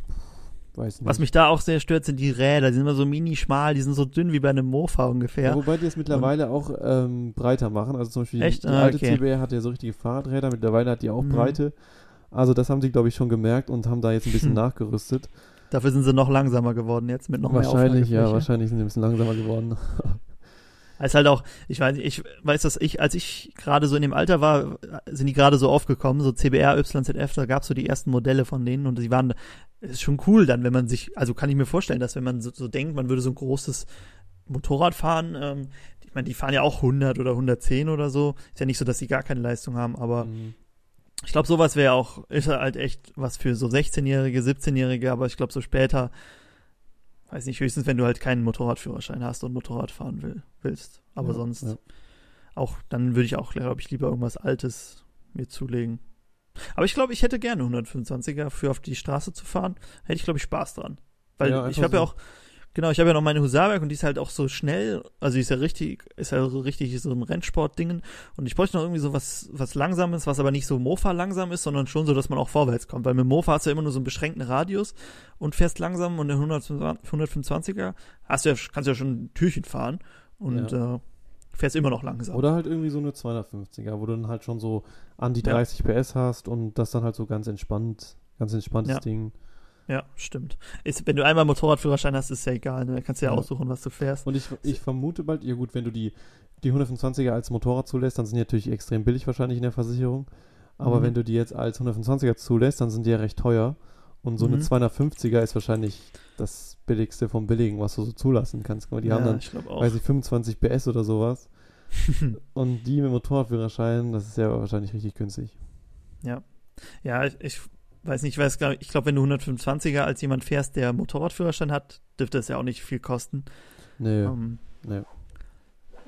weiß nicht. Was mich da auch sehr stört, sind die Räder. Die sind immer so mini schmal, die sind so dünn wie bei einem Mofa ungefähr. Ja, wobei die es mittlerweile auch ähm, breiter machen. Also zum Beispiel Echt? die Ah, alte okay. CBR hat ja so richtige Fahrradräder, mittlerweile hat die auch Mhm. Breite. Also das haben sie, glaube ich, schon gemerkt und haben da jetzt ein bisschen nachgerüstet. Dafür sind sie noch langsamer geworden jetzt mit noch wahrscheinlich, mehr ja, Auflagefläche. wahrscheinlich sind sie ein bisschen langsamer geworden. Ist halt auch, ich weiß, ich weiß, dass ich, als ich gerade so in dem Alter war, sind die gerade so aufgekommen, so CBR, YZF, da gab's so die ersten Modelle von denen und die waren, ist schon cool dann, wenn man sich, also kann ich mir vorstellen, dass wenn man so, so denkt, man würde so ein großes Motorrad fahren, ähm, ich meine, die fahren ja auch 100 oder 110 oder so, ist ja nicht so, dass sie gar keine Leistung haben, aber Mhm. Ich glaube, sowas wäre auch, ist halt echt was für so 16-Jährige, 17-Jährige, aber ich glaube, so später, weiß nicht, höchstens, wenn du halt keinen Motorradführerschein hast und Motorrad fahren will, willst. Aber Ja, sonst ja. auch, dann würde ich auch, glaube ich, lieber irgendwas Altes mir zulegen. Aber ich glaube, ich hätte gerne 125er für auf die Straße zu fahren. Hätte ich, glaube ich, Spaß dran. Weil Ja, ich habe ja so. auch, genau, ich habe ja noch meine Husaberg und die ist halt auch so schnell, also die ist ja richtig, ist ja so richtig so ein Rennsportdingen. Und ich bräuchte noch irgendwie so was, was Langsames, was aber nicht so Mofa langsam ist, sondern schon so, dass man auch vorwärts kommt. Weil mit Mofa hast du ja immer nur so einen beschränkten Radius und fährst langsam und der 125er hast du ja, kannst du ja schon ein Türchen fahren und äh, fährst immer noch langsam. Oder halt irgendwie so eine 250er, wo du dann halt schon so an die Ja. 30 PS hast und das dann halt so ganz entspannt, ganz entspanntes Ja. Ding. Ja, stimmt. Ist, wenn du einmal Motorradführerschein hast, ist ja egal, ne? Da kannst du ja, Ja. aussuchen, was du fährst. Und ich, ich vermute bald, ja gut, wenn du die, die 125er als Motorrad zulässt, dann sind die natürlich extrem billig wahrscheinlich in der Versicherung. Aber Mhm. wenn du die jetzt als 125er zulässt, dann sind die ja recht teuer. Und so eine Mhm. 250er ist wahrscheinlich das billigste vom Billigen, was du so zulassen kannst. Die haben ja, dann, ich weiß ich, 25 PS oder sowas. Und die mit Motorradführerschein, das ist ja wahrscheinlich richtig günstig. ja, ich, ich weiß nicht, ich weiß gar nicht, ich glaube, wenn du 125er als jemand fährst, der Motorradführerschein hat, dürfte es ja auch nicht viel kosten. Nee, Ähm, nee.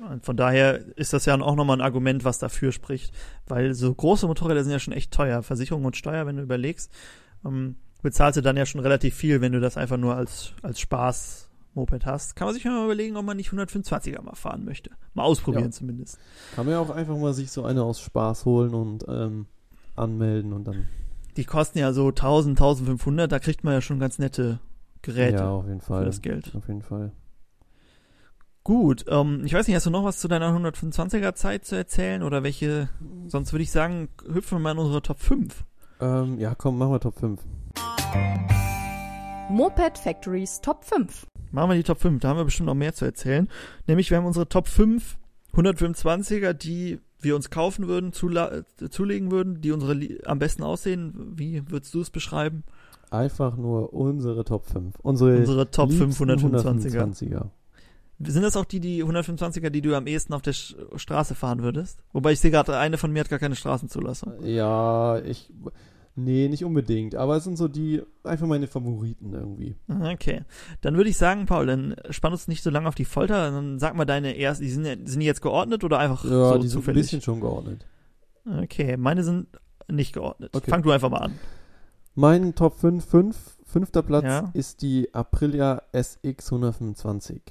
und von daher ist das ja auch nochmal ein Argument, was dafür spricht. Weil so große Motorräder sind ja schon echt teuer. Versicherung und Steuer, wenn du überlegst, ähm, bezahlst du dann ja schon relativ viel, wenn du das einfach nur als, als Spaß Moped hast. Kann man sich mal überlegen, ob man nicht 125er mal fahren möchte. Mal ausprobieren Ja. zumindest. Kann man ja auch einfach mal sich so eine aus Spaß holen und ähm, anmelden und dann. Die kosten ja so 1000, 1500, da kriegt man ja schon ganz nette Geräte Ja, auf jeden für Fall. das Geld. Auf jeden Fall. Gut, ähm, ich weiß nicht, hast du noch was zu deiner 125er Zeit zu erzählen oder welche, sonst würde ich sagen, hüpfen wir mal in unsere Top 5. Ähm, ja, komm, machen wir Top 5. Moped Factories Top 5. Machen wir die Top 5, da haben wir bestimmt noch mehr zu erzählen. Nämlich, wir haben unsere Top 5 125er, die wir uns kaufen würden, äh, zulegen würden, die unsere am besten aussehen. Wie würdest du es beschreiben? Einfach nur unsere Top 5. Unsere, Unsere Top 5 liebsten 125er. 125er. Sind das auch die, die 125er, die du am ehesten auf der Sch Straße fahren würdest? Wobei ich sehe gerade, eine von mir hat gar keine Straßenzulassung. Ja, ich. Nee, nicht unbedingt. Aber es sind so die. Einfach meine Favoriten irgendwie. Okay. Dann würde ich sagen, Paul, dann spann uns nicht so lange auf die Folter, dann sag mal deine ersten, die sind, sind die jetzt geordnet oder einfach Ja, so die sind ein zufällig? bisschen schon geordnet. Okay, meine sind nicht geordnet. Okay. Fang du einfach mal an. Mein Top 5, 5 fünfter Platz Ja. ist die Aprilia SX 125.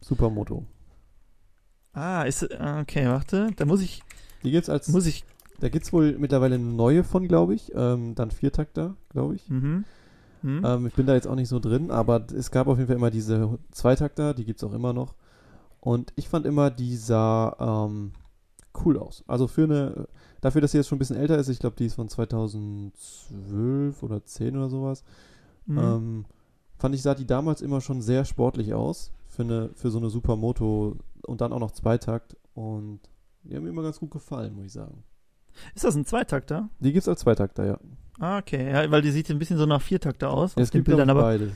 Supermoto. Ah, ist, ah, okay, warte, da muss ich, Die gibt's als. muss ich, Da gibt's wohl mittlerweile eine neue von, glaube ich. Ähm, dann Viertakter, glaube ich. mhm. Hm. Ähm, ich bin da jetzt auch nicht so drin, aber es gab auf jeden Fall immer diese Zweitakter, die gibt es auch immer noch. Und ich fand immer, die sah ähm, cool aus. Also für eine, dafür, dass sie jetzt schon ein bisschen älter ist, ich glaube, die ist von 2012 oder 10 oder sowas, Mhm. ähm, fand ich, sah die damals immer schon sehr sportlich aus für, eine, für so eine Supermoto und dann auch noch Zweitakt. Und die haben mir immer ganz gut gefallen, muss ich sagen. Ist das ein Zweitakter? Die gibt's als Zweitakter, ja. Ah, okay. Ja, weil die sieht ein bisschen so nach Viertakter aus. es auf den gibt Bildern, aber. beides.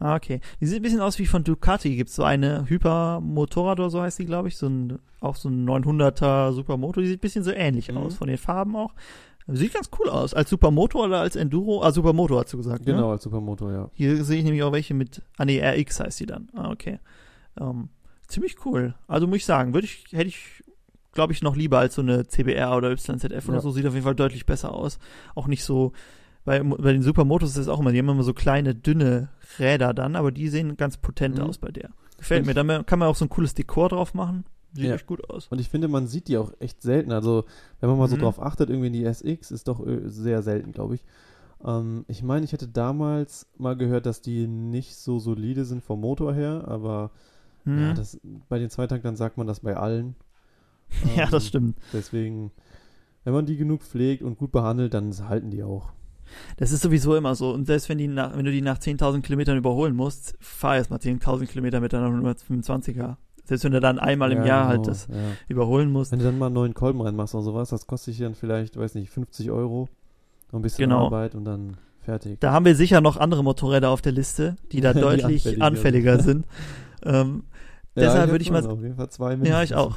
Ah, okay. Die sieht ein bisschen aus wie von Ducati. Gibt's so eine Hypermotorrad oder so heißt die, glaube ich. So ein, auch so ein 900er Supermoto. Die sieht ein bisschen so ähnlich Mhm. aus. Von den Farben auch. Sieht ganz cool aus. Als Supermoto oder als Enduro? Ah, Supermoto hast du gesagt, ne? Genau, als Supermotor, ja. Hier sehe ich nämlich auch welche mit, ah nee, RX heißt die dann. Ah, okay. Ähm, ziemlich cool. Also muss ich sagen, würde ich, hätte ich, glaube ich, noch lieber als so eine CBR oder YZF oder Ja. so. Sieht auf jeden Fall deutlich besser aus. Auch nicht so, bei, bei den Supermotos ist es auch immer, die haben immer so kleine, dünne Räder dann, aber die sehen ganz potent Mhm. aus bei der. Gefällt Und mir. Da kann man auch so ein cooles Dekor drauf machen. Sieht Ja. echt gut aus. Und ich finde, man sieht die auch echt selten. Also, wenn man mal so Mhm. drauf achtet, irgendwie in die SX ist doch äh, sehr selten, glaube ich. Ähm, ich meine, ich hätte damals mal gehört, dass die nicht so solide sind vom Motor her, aber Hm. ja, das, bei den Zweitaktern sagt man das bei allen. ja, Ähm, das stimmt. Deswegen, wenn man die genug pflegt und gut behandelt, dann halten die auch. Das ist sowieso immer so. Und selbst wenn, die nach, wenn du die nach 10.000 Kilometern überholen musst, fahr erst mal 10.000 Kilometer mit deiner 125er. Selbst wenn du dann einmal im Ja, Jahr genau, halt das ja. überholen musst. Wenn du dann mal einen neuen Kolben reinmachst oder sowas, das kostet dich dann vielleicht, weiß nicht, 50 Euro. Noch ein bisschen Genau. Arbeit und dann fertig. Da haben wir sicher noch andere Motorräder auf der Liste, die da Die deutlich anfälliger anfälliger sind. ähm, deshalb hab würde ich mal- Auf jeden Fall zwei ja, mindestens. ich auch.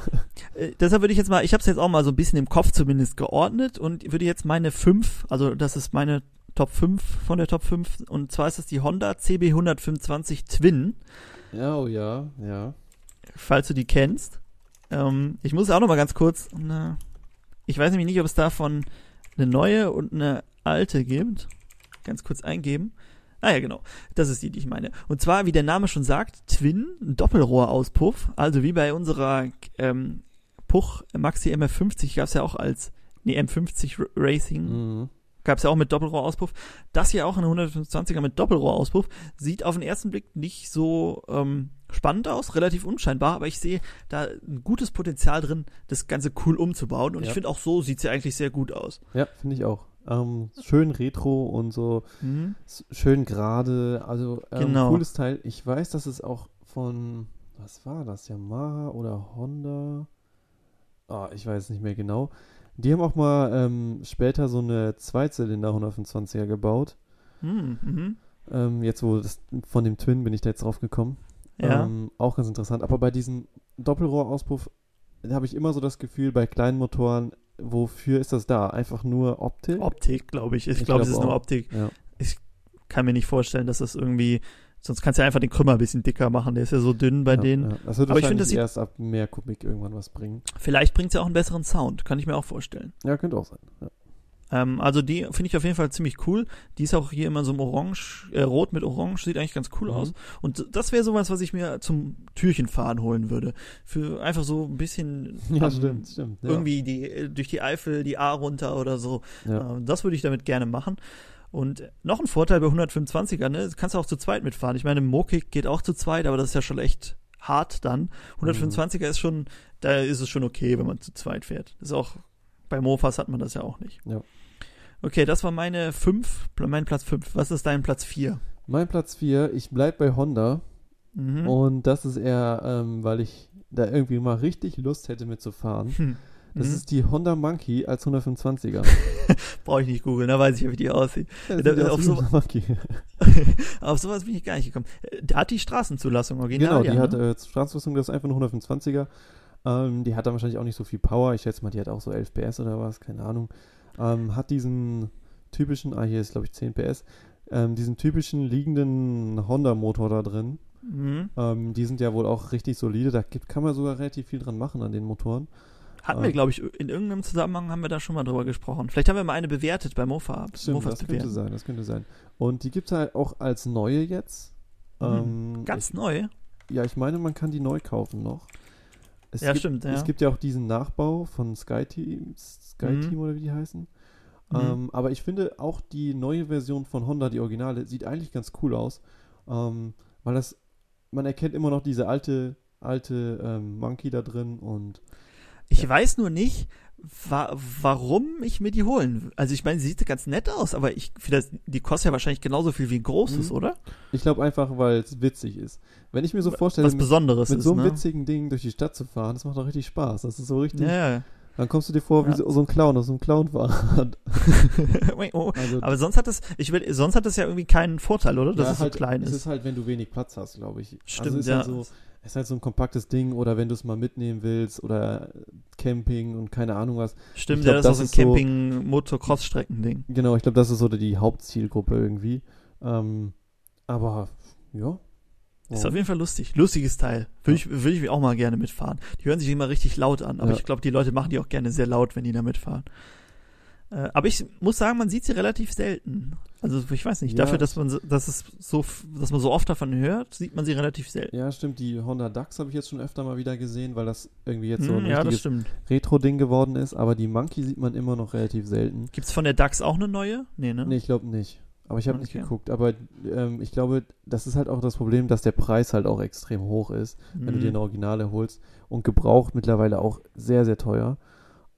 Äh, deshalb würde ich jetzt mal, ich habe es jetzt auch mal so ein bisschen im Kopf zumindest geordnet und würde jetzt meine fünf, also das ist meine Top 5 von der Top 5 und zwar ist das die Honda CB125 Twin. Ja, oh ja, ja. falls du die kennst. Ähm, ich muss auch noch mal ganz kurz, ne, ich weiß nämlich nicht, ob es davon eine neue und eine alte gibt. Ganz kurz eingeben. Ah ja, genau. Das ist die, die ich meine. Und zwar, wie der Name schon sagt, Twin, Doppelrohrauspuff. Also wie bei unserer ähm, Puch Maxi MF50 gab es ja auch als, nee, M50 R- Racing Mhm. gab es ja auch mit Doppelrohrauspuff. Das hier auch eine 125er mit Doppelrohrauspuff. Sieht auf den ersten Blick nicht so ähm, spannend aus, relativ unscheinbar, aber ich sehe da ein gutes Potenzial drin, das Ganze cool umzubauen. Und ich Ja. finde auch so sieht sie eigentlich sehr gut aus. Ja, finde ich auch. Ähm, schön retro und so Mhm. schön gerade. Also ähm, Genau. cooles Teil. Ich weiß, dass es auch von, was war das, Yamaha oder Honda? Ah, ich weiß nicht mehr genau. Die haben auch mal ähm, später so eine Zweizylinder 125er gebaut. Mhm. Mhm. Ähm, jetzt, wo das von dem Twin bin ich da jetzt drauf gekommen. Ja. Ähm, auch ganz interessant. Aber bei diesem Doppelrohrauspuff habe ich immer so das Gefühl, bei kleinen Motoren, wofür ist das da? Einfach nur Optik? Optik, glaube ich. Ich, Ich glaube, es glaub ist nur. Optik. ja. Kann mir nicht vorstellen, dass das irgendwie. Sonst kannst du ja einfach den Krümmer ein bisschen dicker machen. Der ist ja so dünn bei ja, denen. Ja. Das wird Aber ich finde, das sieht- erst ab mehr Kubik irgendwann was bringen. Vielleicht bringt es ja auch einen besseren Sound. Kann ich mir auch vorstellen. Ja, könnte auch sein. Ja. Ähm, also die finde ich auf jeden Fall ziemlich cool. Die ist auch hier immer so im Orange, äh, Rot mit Orange, sieht eigentlich ganz cool Mhm. aus. Und das wäre sowas, was ich mir zum Türchenfahren holen würde. Für einfach so ein bisschen Ja, am- stimmt, stimmt. Ja. irgendwie die, äh, durch die Eifel, die A runter oder so. Ja. Äh, das würde ich damit gerne machen. Und noch ein Vorteil bei 125er, ne? Das kannst du auch zu zweit mitfahren. Ich meine, Mokik geht auch zu zweit, aber das ist ja schon echt hart dann. 125er ist schon, da ist es schon okay, wenn man zu zweit fährt. Das ist auch, bei Mofas hat man das ja auch nicht. Ja. Okay, das war meine 5, mein Platz 5. Was ist dein Platz 4? Mein Platz 4, ich bleib bei Honda. Mhm. Und das ist eher, ähm, weil ich da irgendwie mal richtig Lust hätte mitzufahren. Hm. Das Mhm. ist die Honda Monkey als 125er. Brauche ich nicht googeln, da weiß ich ja, wie die aussieht. Ja, Da- aus auf so-. Auf sowas bin ich gar nicht gekommen. Äh, Der hat die Straßenzulassung Genau, original. die ja, hat ne? äh, Straßenrüstung, das ist einfach eine 125er. Ähm, die hat dann wahrscheinlich auch nicht so viel Power. Ich schätze mal, die hat auch so 11 PS oder was, keine Ahnung. Ähm, hat diesen typischen, ah, hier ist glaube ich 10 PS, ähm, diesen typischen liegenden Honda-Motor da drin. Mhm. Ähm, die sind ja wohl auch richtig solide. Da gibt, kann man sogar relativ viel dran machen an den Motoren. Hatten Ah. wir, glaube ich, in irgendeinem Zusammenhang haben wir da schon mal drüber gesprochen. Vielleicht haben wir mal eine bewertet bei Mofa. Stimmt, Mofas das könnte bewerten. sein, das könnte sein. Und die gibt es halt auch als neue jetzt. Ähm, Mhm. Ganz ich, neu. Ja, ich meine, man kann die neu kaufen noch. Es Ja, gibt, stimmt, ja. Es gibt ja auch diesen Nachbau von SkyTeam, SkyTeam Mhm. oder wie die heißen. Mhm. Ähm, aber ich finde auch die neue Version von Honda, die Originale, sieht eigentlich ganz cool aus. Ähm, weil das, man erkennt immer noch diese alte, alte ähm, Monkey da drin und Ich weiß nur nicht, wa warum ich mir die holen. Also ich meine, sie sieht ganz nett aus, aber ich finde, die kostet ja wahrscheinlich genauso viel wie ein großes, Mhm. oder? Ich glaube einfach, weil es witzig ist. Wenn ich mir so vorstelle, Was mit, Besonderes mit ist, so einem ne? witzigen Ding durch die Stadt zu fahren, das macht doch richtig Spaß. Das ist so richtig. Ja, ja. Dann kommst du dir vor wie Ja. so, ein Clown aus so einem Clownfahrrad. oh. Also, Aber sonst hat das, ich will, sonst hat das ja irgendwie keinen Vorteil, oder? Dass ja, es halt, so klein Es ist. ist halt, wenn du wenig Platz hast, glaube ich. Stimmt, also ist ja. halt so, es ist halt so ein kompaktes Ding oder wenn du es mal mitnehmen willst oder Camping und keine Ahnung was. Stimmt, ich ja, glaub, das ist auch das so ein ist so- Camping-Motocross-Strecken-Ding. Genau, ich glaube, das ist so die Hauptzielgruppe irgendwie. Ähm, aber ja. Ist Warum? auf jeden Fall lustig. Lustiges Teil. Würde ich, würde ich auch mal gerne mitfahren. Die hören sich immer richtig laut an, aber Ja. ich glaube, die Leute machen die auch gerne sehr laut, wenn die da mitfahren. Äh, aber ich muss sagen, man sieht sie relativ selten. Also ich weiß nicht, Ja. dafür, dass man, so- dass es so, dass man so oft davon hört, sieht man sie relativ selten. Ja, stimmt. Die Honda Dux habe ich jetzt schon öfter mal wieder gesehen, weil das irgendwie jetzt so Hm, ein ja, richtiges stimmt. Retro-Ding geworden ist. Aber die Monkey sieht man immer noch relativ selten. Gibt's von der DAX auch eine neue? Nee, ne? Nee, ich glaube nicht. Aber ich habe nicht Okay. geguckt. Aber ähm, ich glaube, das ist halt auch das Problem, dass der Preis halt auch extrem hoch ist, wenn du Hm. dir eine Originale holst. Und gebraucht mittlerweile auch sehr, sehr teuer.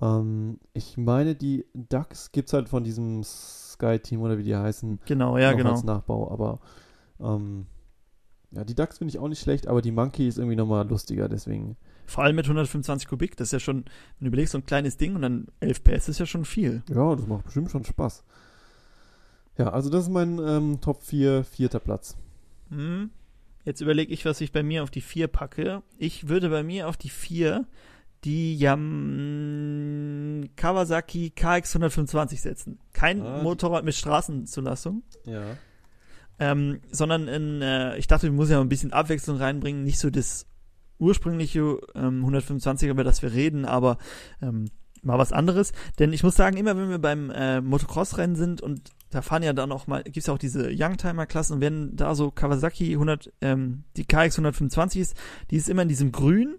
Ähm, ich meine, die Dux gibt es halt von diesem Sky-Team oder wie die heißen, Genau, ja, genau. als Nachbau. Aber ähm, ja, die Dux finde ich auch nicht schlecht, aber die Monkey ist irgendwie nochmal lustiger, deswegen. Vor allem mit 125 Kubik, das ist ja schon, wenn du überlegst, so ein kleines Ding und dann 11 PS ist ja schon viel. Ja, das macht bestimmt schon Spaß. Ja, also das ist mein ähm, Top 4, vierter Platz. Hm. Jetzt überlege ich, was ich bei mir auf die 4 packe. Ich würde bei mir auf die 4 die Yam Kawasaki KX 125 setzen. Kein Ah, Motorrad mit Straßenzulassung, Ja. ähm, sondern in, äh, ich dachte, wir müssen ja ein bisschen Abwechslung reinbringen. Nicht so das ursprüngliche ähm, 125er, über das wir reden, aber ähm, mal was anderes. Denn ich muss sagen, immer wenn wir beim äh, Motocross-Rennen sind und da fahren ja dann auch mal, gibt's ja auch diese Youngtimer-Klassen und wenn da so Kawasaki 100, ähm, die KX 125 ist, die ist immer in diesem Grün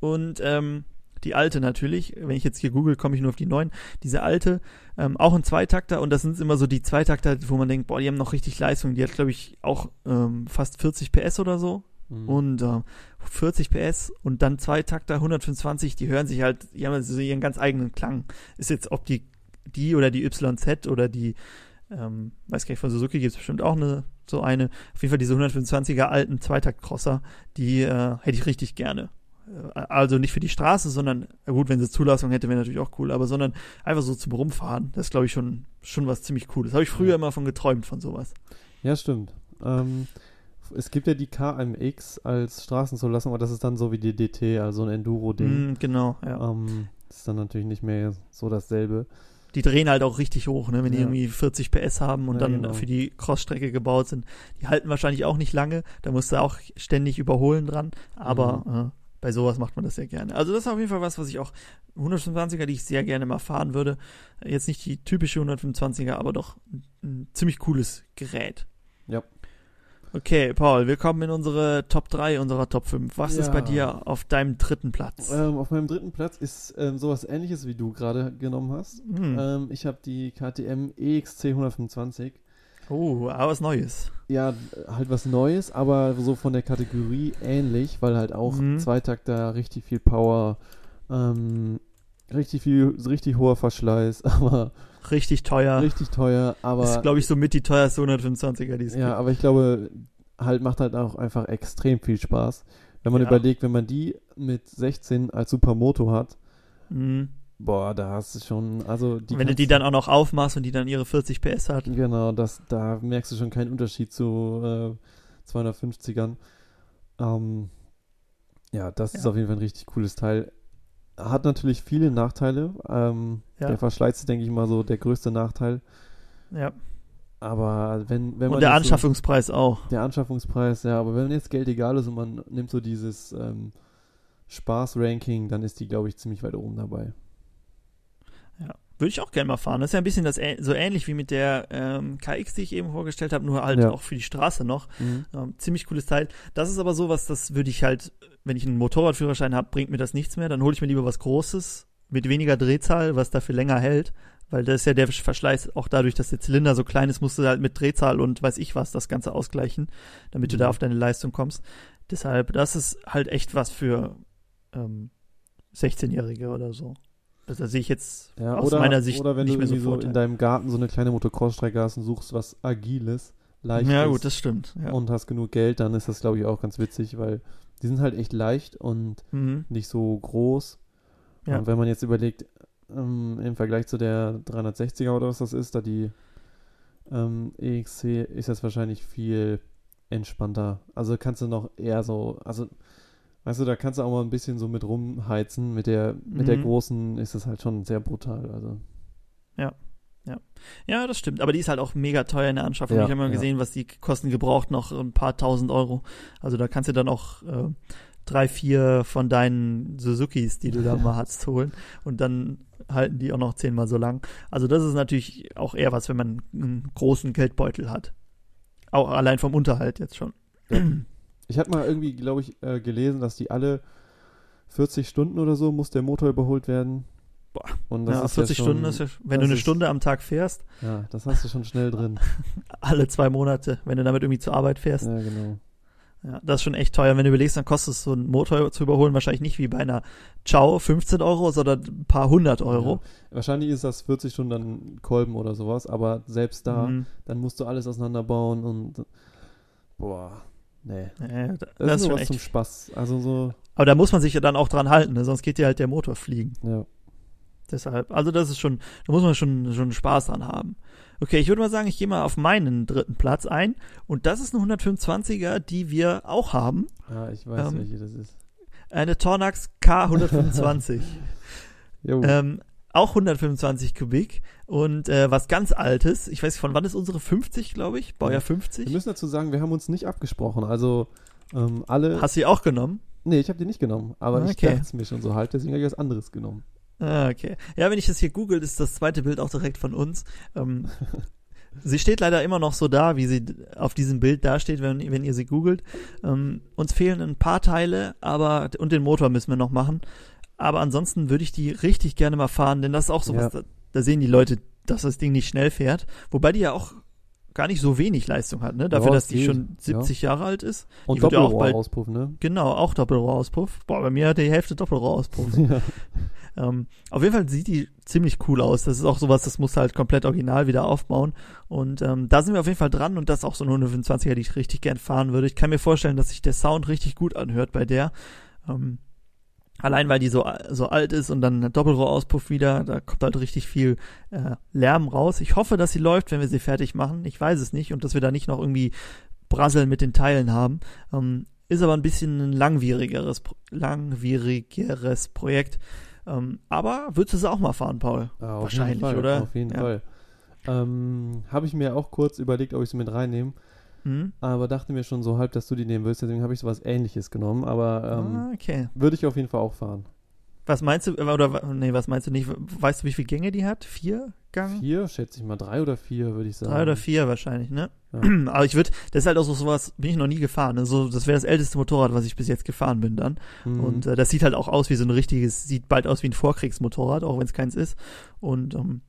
und ähm, die alte natürlich, wenn ich jetzt hier google, komme ich nur auf die neuen, diese alte, ähm, auch ein Zweitakter und das sind immer so die Zweitakter, wo man denkt, boah, die haben noch richtig Leistung, die hat glaube ich auch ähm, fast 40 PS oder so Mhm. und äh, 40 PS und dann Zweitakter 125, die hören sich halt, die haben so ihren ganz eigenen Klang. Ist jetzt, ob die, die oder die YZ oder die, ähm, weiß gar nicht, von Suzuki gibt es bestimmt auch eine, so eine, auf jeden Fall diese 125er alten Zweitakt-Crosser, die äh, hätte ich richtig gerne. Äh, Also nicht für die Straße, sondern, gut, wenn sie Zulassung hätte, wäre natürlich auch cool, aber sondern einfach so zum Rumfahren. Das ist, glaube ich, schon, schon was ziemlich Cooles. Habe ich früher Ja. immer von geträumt, von sowas. Ja, stimmt. Ähm, es gibt ja die KMX als Straßenzulassung, aber das ist dann so wie die DT, also ein Enduro-Ding. Mm, genau, ja. Ähm, das ist dann natürlich nicht mehr so dasselbe. Die drehen halt auch richtig hoch, ne? wenn die Ja. irgendwie 40 PS haben und Ja, dann genau. für die Crossstrecke gebaut sind. Die halten wahrscheinlich auch nicht lange, da musst du auch ständig überholen dran, aber Mhm. äh, bei sowas macht man das sehr gerne. Also das ist auf jeden Fall was, was ich auch 125er, die ich sehr gerne mal fahren würde. Jetzt nicht die typische 125er, aber doch ein, ziemlich cooles Gerät. Ja. Okay, Paul, wir kommen in unsere Top 3 unserer Top 5. Was ist Ja. bei dir auf deinem dritten Platz? Ähm, auf meinem dritten Platz ist ähm, sowas ähnliches, wie du gerade genommen hast. Hm. Ähm, ich habe die KTM EXC 125. oh, aber was Neues. Ja, halt was Neues, aber so von der Kategorie ähnlich, weil halt auch Mhm. Zweitakter, richtig viel Power, ähm, richtig viel, richtig hoher Verschleiß, aber Richtig teuer. richtig teuer, aber Das ist, glaube ich, so mit die teuerste 125er, die es ja, gibt. aber ich glaube, halt macht halt auch einfach extrem viel Spaß. Wenn man Ja. überlegt, wenn man die mit 16 als Supermoto hat, Mhm. Boah, da hast du schon, also die Wenn du die dann auch noch aufmachst und die dann ihre 40 PS hat. Genau, das, da merkst du schon keinen Unterschied zu äh, 250ern. Ähm, ja, das ist Ja. auf jeden Fall ein richtig cooles Teil. Hat natürlich viele Nachteile. Ähm, Ja. Der Verschleiß ist, denke ich mal, so der größte Nachteil. Ja. Aber wenn, wenn man Und der Anschaffungspreis auch. So, der Anschaffungspreis, ja, aber wenn jetzt Geld egal ist und man nimmt so dieses ähm, Spaß-Ranking, dann ist die, glaube ich, ziemlich weit oben dabei. Würde ich auch gerne mal fahren. Das ist ja ein bisschen das so ähnlich wie mit der ähm, KX, die ich eben vorgestellt habe, nur halt Ja. auch für die Straße noch. Mhm. Ähm, ziemlich cooles Teil. Das ist aber sowas, das würde ich halt, wenn ich einen Motorradführerschein habe, bringt mir das nichts mehr. Dann hole ich mir lieber was Großes mit weniger Drehzahl, was dafür länger hält. Weil das ist ja der Verschleiß auch dadurch, dass der Zylinder so klein ist, musst du halt mit Drehzahl und weiß ich was das Ganze ausgleichen, damit du Mhm. da auf deine Leistung kommst. Deshalb, das ist halt echt was für ähm, 16-Jährige oder so. Also da sehe ich jetzt Ja, aus oder, meiner Sicht oder wenn nicht du mehr so in deinem Garten so eine kleine Motocross-Strecke hast und suchst was Agiles, Leichtes ja, gut, das stimmt. Ja. und hast genug Geld, dann ist das, glaube ich, auch ganz witzig, weil die sind halt echt leicht und Mhm. nicht so groß. Ja. Und wenn man jetzt überlegt, ähm, im Vergleich zu der 360er oder was das ist, da die ähm, EXC ist das wahrscheinlich viel entspannter. Also kannst du noch eher so, also weißt du, da kannst du auch mal ein bisschen so mit rumheizen. Mit der, mit der Mhm. großen ist es halt schon sehr brutal. Also Ja, das stimmt. Aber die ist halt auch mega teuer in der Anschaffung. Ja, ich habe mal ja. gesehen, was die kosten gebraucht, noch ein paar tausend Euro. Also da kannst du dann auch äh, drei, vier von deinen Suzukis, die du da mal hast, holen. Und dann halten die auch noch zehnmal so lang. Also das ist natürlich auch eher was, wenn man einen großen Geldbeutel hat. Auch allein vom Unterhalt jetzt schon. Ich habe mal irgendwie, glaube ich, äh, gelesen, dass die alle 40 Stunden oder so muss der Motor überholt werden. Boah. Und das ja, ist 40 ja schon, Stunden ist ja, wenn du eine ist- Stunde am Tag fährst, Ja, das hast du schon schnell drin. alle zwei Monate, wenn du damit irgendwie zur Arbeit fährst. Ja, genau. Ja, das ist schon echt teuer. Wenn du überlegst, dann kostet es so einen Motor zu überholen wahrscheinlich nicht wie bei einer Ciao 15 Euro, sondern ein paar hundert Euro. Ja. Wahrscheinlich ist das 40 Stunden dann Kolben oder sowas, aber selbst da, Mhm. dann musst du alles auseinanderbauen und boah, nee. Da- Das, das ist nur was echt. zum Spaß. Also so, Aber da muss man sich ja dann auch dran halten, ne? sonst geht dir halt der Motor fliegen. ja. Deshalb, also das ist schon, da muss man schon, schon Spaß dran haben. Okay, ich würde mal sagen, ich gehe mal auf meinen dritten Platz ein. Und das ist eine 125er, die wir auch haben. Ja, ich weiß, Ähm, welche das ist. Eine Tornax K125. Jo. ähm, auch 125 Kubik und äh, was ganz Altes. Ich weiß nicht, von wann ist unsere 50, glaube ich? Baujahr Wir 50. müssen dazu sagen, wir haben uns nicht abgesprochen. Also ähm, alle. Hast du die auch genommen? nee, ich habe die nicht genommen, aber ich Okay. dachte es mir schon so halb, deswegen habe ich was anderes genommen. Ah, okay. Ja, wenn ich das hier googelt, ist das zweite Bild auch direkt von uns. Ähm, sie steht leider immer noch so da, wie sie auf diesem Bild dasteht, wenn, wenn ihr sie googelt. Ähm, uns fehlen ein paar Teile, aber und den Motor müssen wir noch machen. Aber ansonsten würde ich die richtig gerne mal fahren, denn das ist auch sowas, Ja. da, da sehen die Leute, dass das Ding nicht schnell fährt. Wobei die ja auch gar nicht so wenig Leistung hat, ne? Dafür, Ja, dass die geht, schon 70 Jahre alt ist. Und ja Doppelrohrauspuff, ne? Genau, auch Doppelrohrauspuff. Boah, bei mir hat die Hälfte Doppelrohrauspuff. ja. Ähm, auf jeden Fall sieht die ziemlich cool aus. Das ist auch sowas, das musst du halt komplett original wieder aufbauen. Und ähm, da sind wir auf jeden Fall dran und das ist auch so eine 125er, die ich richtig gern fahren würde. Ich kann mir vorstellen, dass sich der Sound richtig gut anhört bei der. Ähm, allein weil die so, so alt ist und dann Doppelrohrauspuff wieder, da kommt halt richtig viel äh, Lärm raus. Ich hoffe, dass sie läuft, wenn wir sie fertig machen. Ich weiß es nicht und dass wir da nicht noch irgendwie Brasseln mit den Teilen haben. Ähm, ist aber ein bisschen ein langwierigeres, langwierigeres Projekt. Ähm, aber würdest du sie auch mal fahren, Paul? Ah, Wahrscheinlich, Fall, oder? Auf jeden Ja. Fall. Ähm, habe ich mir auch kurz überlegt, ob ich sie mit reinnehme, Hm? aber dachte mir schon so halb, dass du die nehmen willst, deswegen habe ich sowas ähnliches genommen, aber ähm, ah, okay. würde ich auf jeden Fall auch fahren. Was meinst du, äh, oder nee, was meinst du nicht? Weißt du, wie viele Gänge die hat? Vier Gang? Vier, schätze ich mal, drei oder vier, würde ich sagen. Drei oder vier wahrscheinlich, ne? Ja. Aber ich würde, das ist halt auch so sowas, bin ich noch nie gefahren. Also, das wäre das älteste Motorrad, was ich bis jetzt gefahren bin dann. Mhm. Und äh, das sieht halt auch aus wie so ein richtiges, sieht bald aus wie ein Vorkriegsmotorrad, auch wenn es keins ist. Und ähm,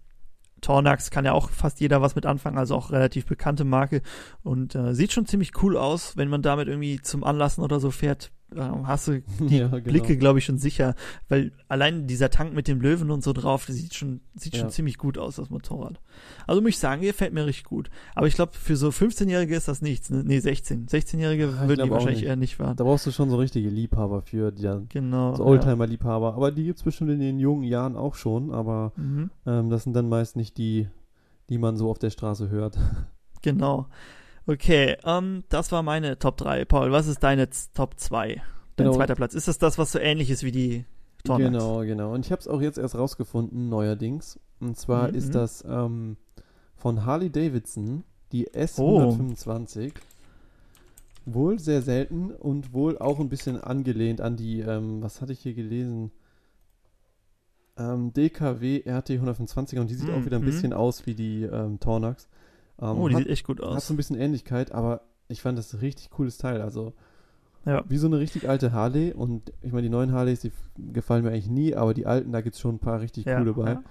Tornax kann ja auch fast jeder was mit anfangen, also auch relativ bekannte Marke. Und äh, sieht schon ziemlich cool aus, wenn man damit irgendwie zum Anlassen oder so fährt. Hast du die ja, genau. Blicke, glaube ich, schon sicher, weil allein dieser Tank mit dem Löwen und so drauf, das sieht schon, sieht schon Ja. ziemlich gut aus, das Motorrad. Also muss ich sagen, gefällt mir richtig gut. Aber ich glaube, für so 15-Jährige ist das nichts. Ne? Nee, 16. 16-Jährige Ah, ich würden die wahrscheinlich nicht. eher nicht fahren. Da brauchst du schon so richtige Liebhaber für, die dann, Genau. so. Oldtimer-Liebhaber. Aber die gibt es bestimmt in den jungen Jahren auch schon, aber Mhm. ähm, das sind dann meist nicht die, die man so auf der Straße hört. Genau. Okay, ähm, das war meine Top 3. Paul, was ist deine Top 2? Dein Genau. zweiter Platz. Ist das das, was so ähnlich ist wie die Tornax? Genau, genau. Und ich habe es auch jetzt erst rausgefunden, neuerdings. Und zwar Mhm, ist mhm. das ähm, von Harley Davidson, die Oh. S125. Wohl sehr selten und wohl auch ein bisschen angelehnt an die, ähm, was hatte ich hier gelesen? Ähm, DKW RT 125 und die sieht Mhm, auch wieder ein mhm. bisschen aus wie die ähm, Tornax. Ähm, Oh, die hat, sieht echt gut hat aus. so ein bisschen Ähnlichkeit, aber ich fand das ein richtig cooles Teil. Also Ja. wie so eine richtig alte Harley und ich meine, die neuen Harleys, die gefallen mir eigentlich nie, aber die alten, da gibt es schon ein paar richtig Ja, coole bei. ja.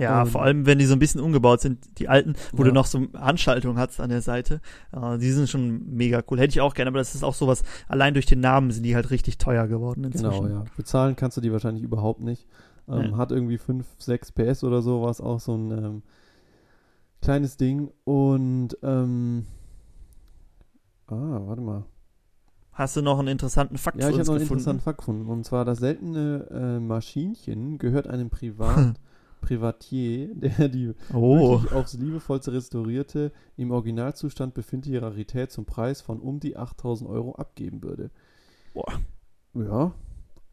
Ja, Und- vor allem, wenn die so ein bisschen umgebaut sind, die alten, wo Ja. du noch so Handschaltung hast an der Seite, äh, die sind schon mega cool. Hätte ich auch gerne, aber das ist auch sowas, allein durch den Namen sind die halt richtig teuer geworden inzwischen. Genau, ja. Bezahlen kannst du die wahrscheinlich überhaupt nicht. Ähm, Ja. Hat irgendwie 5, 6 PS oder so, war es auch so ein ähm, kleines Ding. Und, ähm, ah, warte mal. Hast du noch einen interessanten Fakt Ja, für ich habe uns noch einen gefunden? interessanten Fakt gefunden. Und zwar das seltene äh, Maschinchen gehört einem Privat, Privatier, der die Oh, aufs liebevollste restaurierte, im Originalzustand befindliche Rarität zum Preis von um die 8000 Euro abgeben würde. Boah. Ja,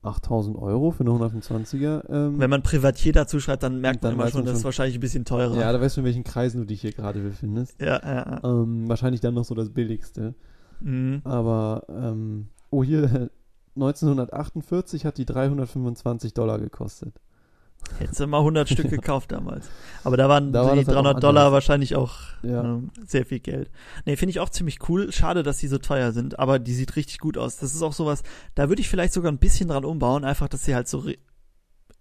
8000 Euro für eine 125er. Ähm, wenn man Privatier dazu schreibt, dann merkt man Dann immer weiß schon, man das ist wahrscheinlich ein bisschen teurer. ja, da weißt du, in welchen Kreisen du dich hier gerade befindest. ja, ja. ja. Ähm, wahrscheinlich dann noch so das billigste. Mhm. Aber, ähm, oh, hier 1948 hat die 325 Dollar gekostet. Hättest du mal 100 Stück gekauft damals. Aber da waren Da war die das halt auch 300 Dollar wahrscheinlich auch Ja. ähm, sehr viel Geld. Nee, finde ich auch ziemlich cool. Schade, dass die so teuer sind, aber die sieht richtig gut aus. Das ist auch sowas, da würde ich vielleicht sogar ein bisschen dran umbauen, einfach, dass sie halt so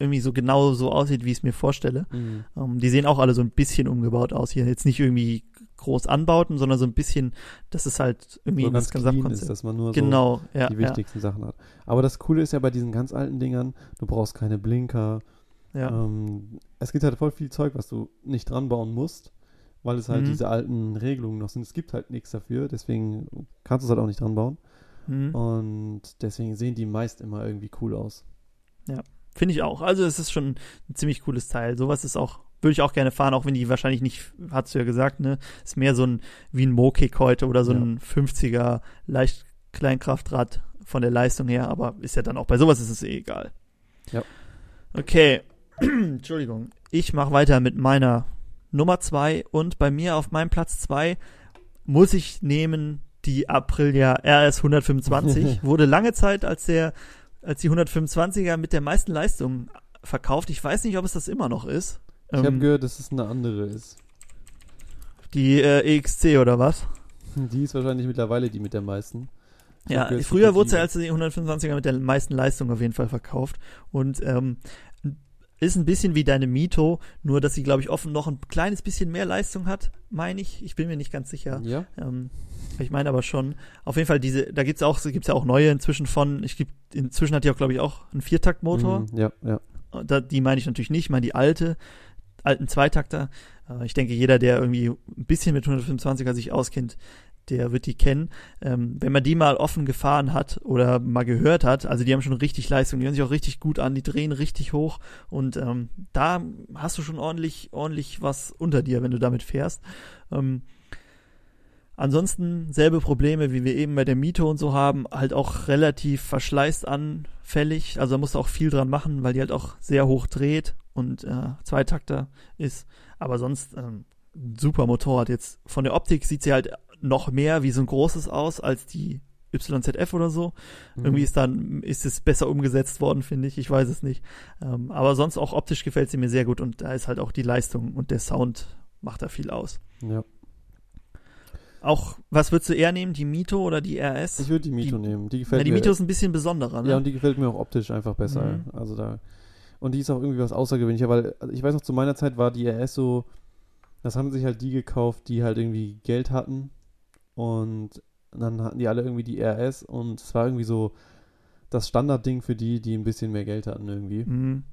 irgendwie so genau so aussieht, wie ich es mir vorstelle. Mhm. Ähm, die sehen auch alle so ein bisschen umgebaut aus hier. Jetzt nicht irgendwie groß anbauten, sondern so ein bisschen, dass es halt irgendwie So in ganz das clean ist, Gesamtkonzept. dass man nur so Genau, ja. die ja, wichtigsten Sachen hat. Aber das Coole ist ja bei diesen ganz alten Dingern, du brauchst keine Blinker. Ja. Ähm, es gibt halt voll viel Zeug, was du nicht dran bauen musst, weil es halt Mhm. diese alten Regelungen noch sind. Es gibt halt nichts dafür, deswegen kannst du es halt auch nicht dran bauen. Mhm. Und deswegen sehen die meist immer irgendwie cool aus. Finde ich auch. Also es ist schon ein ziemlich cooles Teil. Sowas ist auch, würde ich auch gerne fahren, auch wenn die wahrscheinlich nicht, hast du ja gesagt, ne, ist mehr so ein, wie ein Mokik heute oder so Ja. ein 50er leicht Kleinkraftrad von der Leistung her, aber ist ja dann auch bei sowas ist es eh egal. Ja. Okay. Entschuldigung. Ich mache weiter mit meiner Nummer zwei und bei mir auf meinem Platz zwei muss ich nehmen die Aprilia RS 125. Wurde lange Zeit als der als die 125er mit der meisten Leistung verkauft. Ich weiß nicht, ob es das immer noch ist. Ich habe Ähm, gehört, dass es eine andere ist. die äh, EXC oder was? Die ist wahrscheinlich mittlerweile die mit der meisten. Ich Ja, gehört, früher wurde sie als die 125er mit der meisten Leistung auf jeden Fall verkauft. Und ähm, ist ein bisschen wie deine Mito, nur dass sie, glaube ich, offen noch ein kleines bisschen mehr Leistung hat, meine ich. Ich bin mir nicht ganz sicher. Ja? Ähm, ich meine aber schon. Auf jeden Fall diese, da gibt's auch, gibt's ja auch neue inzwischen von, ich gibt, inzwischen hat die auch, glaube ich, auch einen Viertaktmotor. Mhm, ja, ja. Da, die meine ich natürlich nicht, ich meine die alte, alten Zweitakter. Äh, ich denke, jeder, der irgendwie ein bisschen mit 125er sich auskennt, der wird die kennen. Ähm, wenn man die mal offen gefahren hat oder mal gehört hat, also die haben schon richtig Leistung, die hören sich auch richtig gut an, die drehen richtig hoch und ähm, da hast du schon ordentlich, ordentlich was unter dir, wenn du damit fährst. Ähm, Ansonsten selbe Probleme, wie wir eben bei der Miete und so haben, halt auch relativ verschleißt anfällig. Also da musst du auch viel dran machen, weil die halt auch sehr hoch dreht und äh, Zweitakter ist. Aber sonst ähm, super Motorrad. Jetzt von der Optik sieht sie halt noch mehr wie so ein großes aus als die YZF oder so. Mhm. Irgendwie ist dann ist es besser umgesetzt worden, finde ich. Ich weiß es nicht. Ähm, aber sonst auch optisch gefällt sie mir sehr gut und da ist halt auch die Leistung und der Sound macht da viel aus. Ja. Auch, was würdest du eher nehmen, die Mito oder die RS? Ich würde die Mito Die- nehmen. Die ja, gefällt die mir. Mito ist ein bisschen besonderer, ne? Ja, und die gefällt mir auch optisch einfach besser. Mhm. Also da. Und die ist auch irgendwie was Außergewöhnlicher, weil also ich weiß noch, zu meiner Zeit war die RS so, das haben sich halt die gekauft, die halt irgendwie Geld hatten. Und dann hatten die alle irgendwie die RS und es war irgendwie so das Standardding für die, die ein bisschen mehr Geld hatten irgendwie. mhm.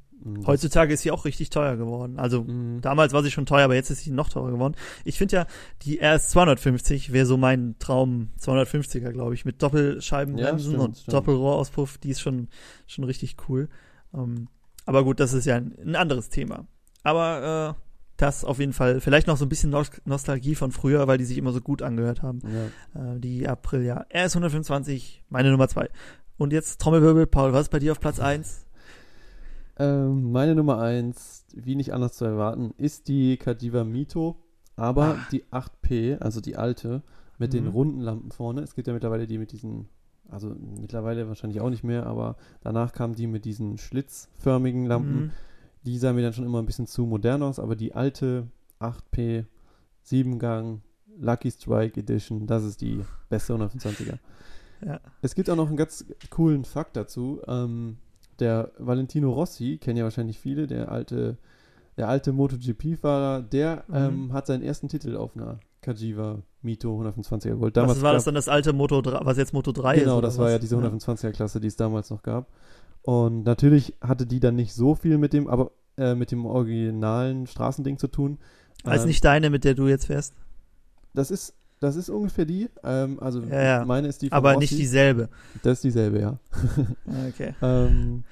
Heutzutage ist sie auch richtig teuer geworden. Also Mhm. damals war sie schon teuer, aber jetzt ist sie noch teurer geworden. Ich finde ja, die RS 250 wäre so mein Traum 250er, glaube ich, mit Doppelscheibenbremsen Ja, stimmt, und stimmt. Doppelrohrauspuff. Die ist schon, schon richtig cool. Ähm, aber gut, das ist ja ein, ein anderes Thema. Aber äh, das auf jeden Fall, vielleicht noch so ein bisschen Nos Nostalgie von früher, weil die sich immer so gut angehört haben. Ja. Äh, die Aprilia RS 125, meine Nummer zwei. Und jetzt Trommelwirbel, Paul, was ist bei dir auf Platz eins? Ähm, meine Nummer eins, wie nicht anders zu erwarten, ist die Cagiva Mito, aber Ah. die 8P, also die alte, mit den Mhm. runden Lampen vorne. Es gibt ja mittlerweile die mit diesen, also mittlerweile wahrscheinlich auch nicht mehr, aber danach kamen die mit diesen schlitzförmigen Lampen. Mhm. Die sah mir dann schon immer ein bisschen zu modern aus, aber die alte 8P 7-Gang Lucky Strike Edition, das ist die beste 125er. Ja. Es gibt auch noch einen ganz coolen Fakt dazu. Ähm, der Valentino Rossi, kennen ja wahrscheinlich viele, der alte, der alte MotoGP-Fahrer, der Mhm. ähm, hat seinen ersten Titel auf einer Cagiva Mito 125er geholt. Was war das dann das alte Moto 3, was jetzt Moto 3 ist? Genau, das war was? ja diese 125er-Klasse, die es damals noch gab. Und natürlich hatte die dann nicht so viel mit dem, aber äh, mit dem originalen Straßending zu tun. Als Ähm, nicht deine, mit der du jetzt fährst. Das ist, das ist ungefähr die. Ähm, also Ja, ja. meine ist die von Aber Rossi. nicht dieselbe. Das ist dieselbe, ja. Okay. Ähm,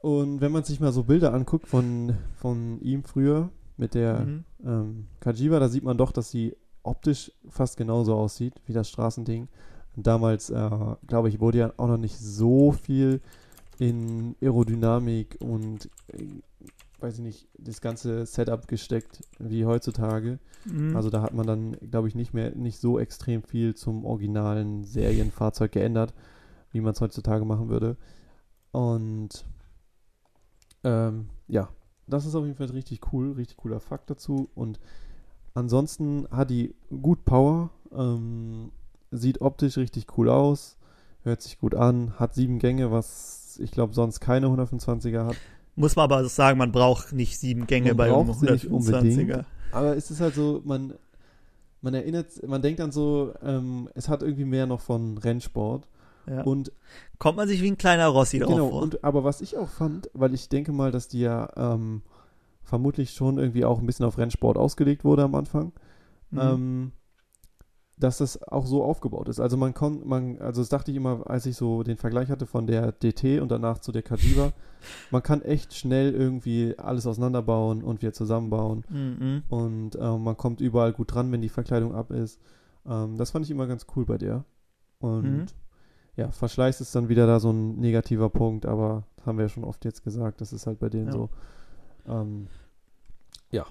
und wenn man sich mal so Bilder anguckt von, von ihm früher mit der Mhm. ähm, Kajiva, da sieht man doch, dass sie optisch fast genauso aussieht wie das Straßending. Damals, äh, glaube ich, wurde ja auch noch nicht so viel in Aerodynamik und, äh, weiß ich nicht, das ganze Setup gesteckt wie heutzutage. Mhm. Also da hat man dann, glaube ich, nicht mehr, nicht so extrem viel zum originalen Serienfahrzeug geändert, wie man es heutzutage machen würde. Und ähm, ja, das ist auf jeden Fall richtig cool, richtig cooler Fakt dazu. Und ansonsten hat die gut Power, ähm, sieht optisch richtig cool aus, hört sich gut an, hat sieben Gänge, was ich glaube sonst keine 125er hat. Muss man aber sagen, man braucht nicht sieben Gänge Man bei einem braucht sie nicht 125er. Aber es ist halt so, man, man erinnert, man denkt dann so, ähm, es hat irgendwie mehr noch von Rennsport. Ja. Und Kommt man sich wie ein kleiner Rossi drauf genau, vor. und aber was ich auch fand, weil ich denke mal, dass die ja ähm, vermutlich schon irgendwie auch ein bisschen auf Rennsport ausgelegt wurde am Anfang, Mhm. ähm, dass das auch so aufgebaut ist. Also man kann, man, also das dachte ich immer, als ich so den Vergleich hatte von der DT und danach zu der Kajiva, man kann echt schnell irgendwie alles auseinanderbauen und wieder zusammenbauen. Mhm. Und ähm, man kommt überall gut dran, wenn die Verkleidung ab ist. Ähm, das fand ich immer ganz cool bei der. Und Mhm. ja, Verschleiß ist dann wieder da so ein negativer Punkt, aber das haben wir ja schon oft jetzt gesagt, das ist halt bei denen Ja. so. Ähm, ja.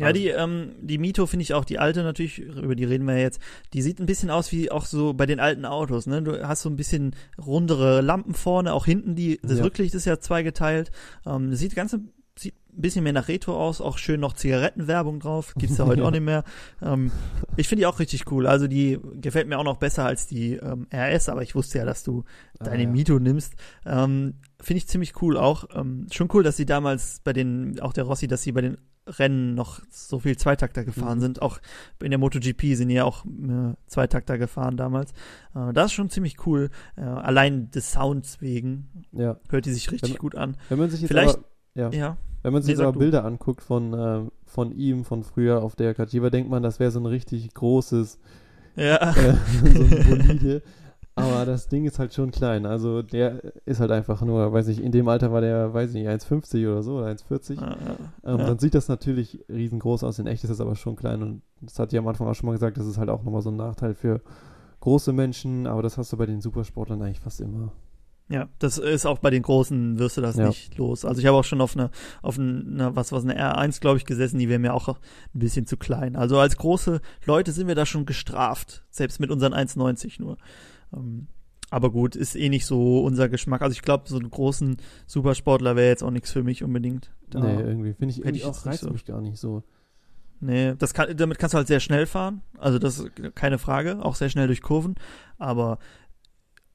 Ja, Also- die, ähm, die Mito finde ich auch, die alte natürlich, über die reden wir ja jetzt, die sieht ein bisschen aus wie auch so bei den alten Autos, ne? Du hast so ein bisschen rundere Lampen vorne, auch hinten die, das Ja. Rücklicht ist ja zweigeteilt. Ähm, sieht ganz sieht ein bisschen mehr nach Retro aus, auch schön noch Zigarettenwerbung drauf, gibt's ja heute auch nicht mehr. Ähm, ich finde die auch richtig cool, also die gefällt mir auch noch besser als die ähm, RS, aber ich wusste ja, dass du deine Ah, ja. Mito nimmst. Ähm, Finde ich ziemlich cool auch. Ähm, schon cool, dass sie damals bei den, auch der Rossi, dass sie bei den Rennen noch so viel Zweitakter gefahren Mhm. sind. Auch in der MotoGP sind ja auch äh, Zweitakter gefahren damals. Äh, das ist schon ziemlich cool. Äh, allein des Sounds wegen Ja. hört die sich richtig Wenn- gut an. Wenn man sich jetzt Vielleicht- aber, ja. Ja. Wenn man sich Nee, aber du. Bilder anguckt von, ähm, von ihm, von früher auf der Kajiva, denkt man, das wäre so ein richtig großes Ja. äh, so ein Bolide. Aber das Ding ist halt schon klein. Also der ist halt einfach nur, weiß ich, in dem Alter war der, weiß ich nicht, 1,50 oder so, oder 1,40. Ja, Ähm, ja. Dann sieht das natürlich riesengroß aus. In echt ist das aber schon klein. Und das hat ja am Anfang auch schon mal gesagt, das ist halt auch nochmal so ein Nachteil für große Menschen. Aber das hast du bei den Supersportlern eigentlich fast immer. Ja, das ist auch bei den Großen wirst du das Ja. nicht los. Also ich habe auch schon auf eine, auf eine, was was eine R1 glaube ich gesessen, die wäre mir auch ein bisschen zu klein. Also als große Leute sind wir da schon gestraft, selbst mit unseren 1,90 nur. Ähm, aber gut, ist eh nicht so unser Geschmack. Also ich glaube, so einen großen Supersportler wäre jetzt auch nichts für mich unbedingt. Da, Nee, irgendwie finde ich, irgendwie ich auch reizt so. mich gar nicht so. Nee, das kann, damit kannst du halt sehr schnell fahren. Also das ist keine Frage, auch sehr schnell durch Kurven. Aber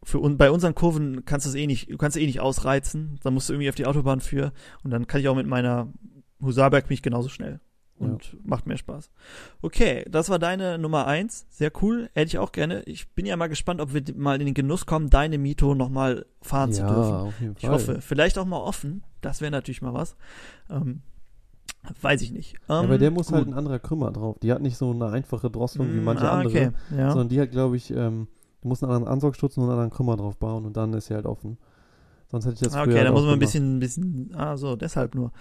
für un, bei unseren Kurven kannst du es eh nicht, du kannst es eh nicht ausreizen. Da musst du irgendwie auf die Autobahn für. Und dann kann ich auch mit meiner Husarberg mich genauso schnell. Und macht mehr Spaß. Okay, das war deine Nummer eins. Sehr cool. Hätte ich auch gerne. Ich bin ja mal gespannt, ob wir mal in den Genuss kommen, deine Mito nochmal fahren zu ja, dürfen. auf jeden Ich Fall. hoffe. Vielleicht auch mal offen. Das wäre natürlich mal was. Ähm, weiß ich nicht. Ja, Ähm, aber der muss gut. halt ein anderer Krümmer drauf. Die hat nicht so eine einfache Drosselung wie Mm, manche ah, andere. Okay. Ja. Sondern die hat, glaube ich, ähm, du musst einen anderen Ansaugstutz und einen anderen Krümmer drauf bauen und dann ist sie halt offen. Sonst hätte ich das Ah, früher okay, halt da muss man ein bisschen, ein bisschen, ah, so, deshalb nur.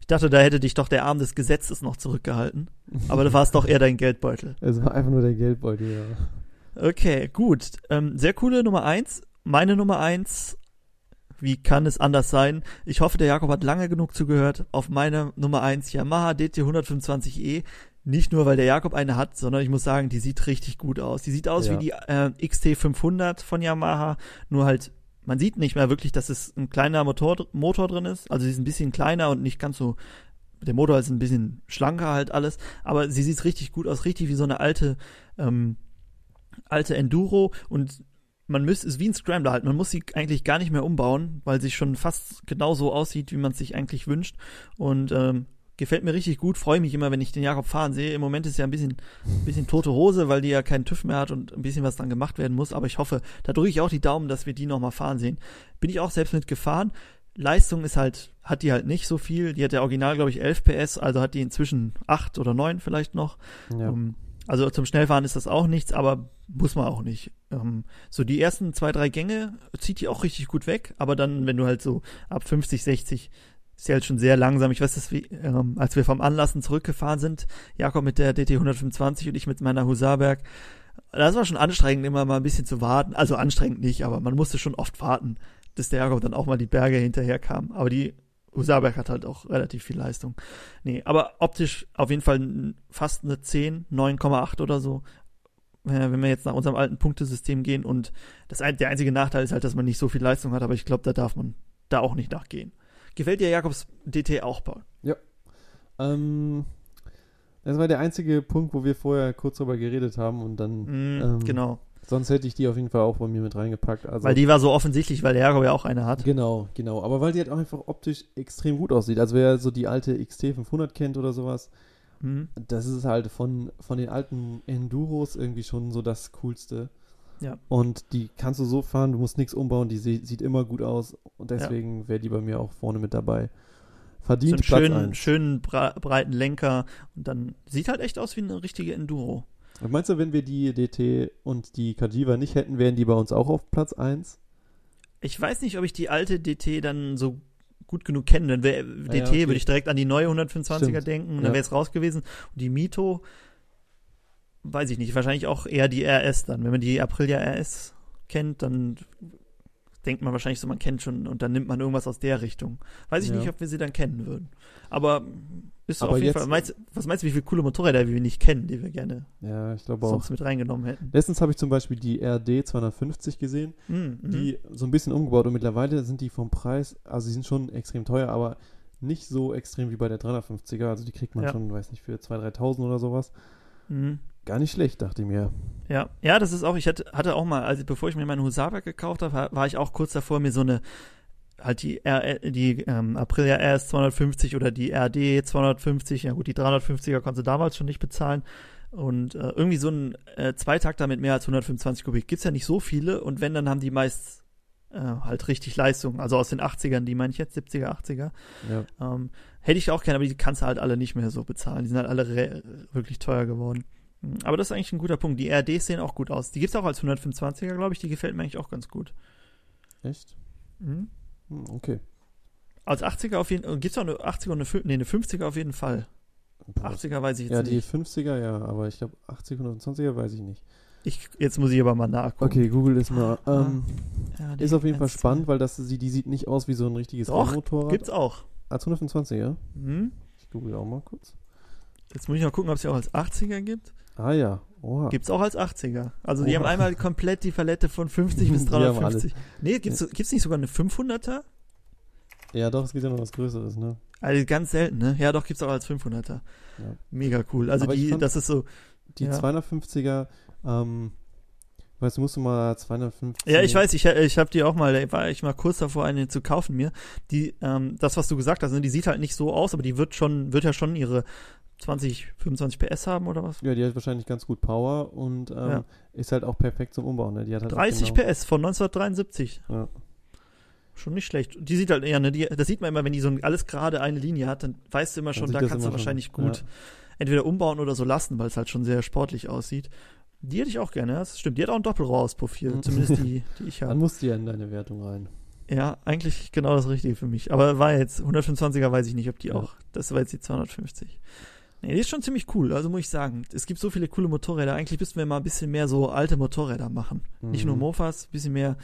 Ich dachte, da hätte dich doch der Arm des Gesetzes noch zurückgehalten. Aber da war es doch eher dein Geldbeutel. Es war einfach nur der Geldbeutel, ja. Okay, gut. Ähm, sehr coole Nummer eins. Meine Nummer eins. Wie kann es anders sein? Ich hoffe, der Jakob hat lange genug zugehört. Auf meine Nummer eins Yamaha DT 125e. Nicht nur, weil der Jakob eine hat, sondern ich muss sagen, die sieht richtig gut aus. Die sieht aus Ja. wie die äh, XT 500 von Yamaha, nur halt man sieht nicht mehr wirklich, dass es ein kleiner Motor, Motor drin ist. Also sie ist ein bisschen kleiner und nicht ganz so. Der Motor ist ein bisschen schlanker halt alles, aber sie sieht richtig gut aus, richtig wie so eine alte, ähm, alte Enduro und man müsste es wie ein Scrambler halt. Man muss sie eigentlich gar nicht mehr umbauen, weil sie schon fast genauso aussieht, wie man es sich eigentlich wünscht. Und ähm, Gefällt mir richtig gut, freue mich immer, wenn ich den Jakob fahren sehe. Im Moment ist ja ein bisschen, ein bisschen tote Hose, weil die ja keinen TÜV mehr hat und ein bisschen was dran gemacht werden muss. Aber ich hoffe, da drücke ich auch die Daumen, dass wir die nochmal fahren sehen. Bin ich auch selbst mit gefahren. Leistung ist halt, hat die halt nicht so viel. Die hat ja original, glaube ich, 11 PS, also hat die inzwischen 8 oder 9 vielleicht noch. Ja. Um, also zum Schnellfahren ist das auch nichts, aber muss man auch nicht. Um, so die ersten zwei, drei Gänge zieht die auch richtig gut weg, aber dann, wenn du halt so ab 50, 60 ist ja halt schon sehr langsam. Ich weiß, dass wir, ähm, als wir vom Anlassen zurückgefahren sind, Jakob mit der DT 125 und ich mit meiner Husaberg, das war schon anstrengend, immer mal ein bisschen zu warten. Also anstrengend nicht, aber man musste schon oft warten, dass der Jakob dann auch mal die Berge hinterher kam. Aber die Husaberg hat halt auch relativ viel Leistung. Nee, aber optisch auf jeden Fall fast eine 10, 9,8 oder so. Wenn wir jetzt nach unserem alten Punktesystem gehen und das der einzige Nachteil ist halt, dass man nicht so viel Leistung hat, aber ich glaube, da darf man da auch nicht nachgehen. Gefällt dir Jakobs DT auch, Paul? Ähm, das war der einzige Punkt, wo wir vorher kurz drüber geredet haben und dann. Mm, ähm, genau. Sonst hätte ich die auf jeden Fall auch bei mir mit reingepackt. Also, Weil die war so offensichtlich, weil der Jakob ja auch eine hat. Genau, genau. Aber weil die halt auch einfach optisch extrem gut aussieht. Also wer so die alte XT500 kennt oder sowas, Mhm. das ist halt von, von den alten Enduros irgendwie schon so das Coolste. Ja. Und die kannst du so fahren, du musst nichts umbauen, die sie, sieht immer gut aus. Und deswegen wäre die bei mir auch vorne mit dabei. So Verdient einen Platz schönen, schönen bra breiten Lenker und dann sieht halt echt aus wie eine richtige Enduro. Und Meinst du, wenn wir die DT und die Kajiva nicht hätten, wären die bei uns auch auf Platz 1? Ich weiß nicht, ob ich die alte DT dann so gut genug kenne. Dann wäre DT, ja, okay. würde ich direkt an die neue 125er Stimmt. denken und Ja. dann wäre es raus gewesen. Und die Mito, weiß ich nicht, wahrscheinlich auch eher die RS dann. Wenn man die Aprilia RS kennt, dann denkt man wahrscheinlich so, man kennt schon und dann nimmt man irgendwas aus der Richtung. Weiß ich Ja. nicht, ob wir sie dann kennen würden. Aber ist Aber auf jeden Fall. Meinst, was meinst du, wie viele coole Motorräder wir nicht kennen, die wir gerne Ja, ich glaube auch. sonst mit reingenommen hätten? Letztens habe ich zum Beispiel die RD 250 gesehen, Mhm, mhm. die so ein bisschen umgebaut und mittlerweile sind die vom Preis, also sie sind schon extrem teuer, aber nicht so extrem wie bei der 350er. Also die kriegt man Ja. schon, weiß nicht, für 2.000, 3.000 oder sowas. Mhm. Gar nicht schlecht, dachte ich mir. Ja, ja, das ist auch, ich hatte, hatte auch mal, also bevor ich mir meine Husarwerk gekauft habe, war- war ich auch kurz davor, mir so eine, halt die, R, die ähm, Aprilia RS 250 oder die RD 250, ja gut, die 350er konnte damals schon nicht bezahlen. Und äh, irgendwie so ein äh, Zweitakter mit mehr als 125 Kubik gibt's ja nicht so viele und wenn, dann haben die meist äh, halt richtig Leistung. Also aus den 80ern, die meine ich jetzt, 70er, 80er. Ja. Ähm, hätte ich auch gerne, aber die kannst du halt alle nicht mehr so bezahlen. Die sind halt alle wirklich teuer geworden. Aber das ist eigentlich ein guter Punkt. Die RDs sehen auch gut aus. Die gibt's auch als 125er, glaube ich. Die gefällt mir eigentlich auch ganz gut. Echt? Mhm. Hm, okay. Als 80er auf jeden Fall. Gibt's auch eine 80er und eine, nee, eine 50er auf jeden Fall. Boah, 80er weiß ich jetzt ja, die nicht. 50er, ja, aber ich glaube 80, 120er weiß ich nicht. Ich, jetzt muss ich aber mal nachgucken. Okay, Google ist mal. Ähm, Ja, die ist auf jeden Fall 1, spannend, weil das, die sieht nicht aus wie so ein richtiges Doch, Rennmotorrad. Gibt's auch. Als 125er? Mhm. Ich google auch mal kurz. Jetzt muss ich mal gucken, ob es die auch als 80er gibt. Ah ja, oha. Gibt's auch als 80er. Also die Oha. haben einmal komplett die Palette von 50 bis Die haben 350. Nee, gibt's, gibt's nicht sogar eine 500er? Ja, doch, es gibt ja noch was Größeres, ne? Also ganz selten, ne? Ja, doch, gibt's auch als 500er. Ja. Mega cool. Also Aber die, fand- das ist so. Die Ja. 250er, ähm, weißt du, musst du mal 250. Ja, ich weiß, ich, ich habe die auch mal, war ich mal kurz davor, eine zu kaufen mir. Die, ähm, das, was du gesagt hast, ne, die sieht halt nicht so aus, aber die wird schon, wird ja schon ihre 20, 25 PS haben oder was? Ja, die hat wahrscheinlich ganz gut Power und ähm, Ja. ist halt auch perfekt zum Umbauen. Ne? Die hat halt auch 30 genau, PS von 1973. Ja. Schon nicht schlecht. Die sieht halt eher, ne, die, das sieht man immer, wenn die so ein- alles gerade eine Linie hat, dann weißt du immer Dann schon, da kannst du immer schon- wahrscheinlich gut ja. entweder umbauen oder so lassen, weil es halt schon sehr sportlich aussieht. Die hätte ich auch gerne, das stimmt. Die hat auch ein Doppelrohr-Profil, Mhm. zumindest die, die ich Dann habe. musst du ja in deine Wertung rein. Ja, eigentlich genau das Richtige für mich. Aber war jetzt 125er, weiß ich nicht, ob die Ja. auch. Das war jetzt die 250. Nee, die ist schon ziemlich cool, also muss ich sagen. Es gibt so viele coole Motorräder. Eigentlich müssten wir mal ein bisschen mehr so alte Motorräder machen. Nicht nur Mhm. Mofas, ein bisschen mehr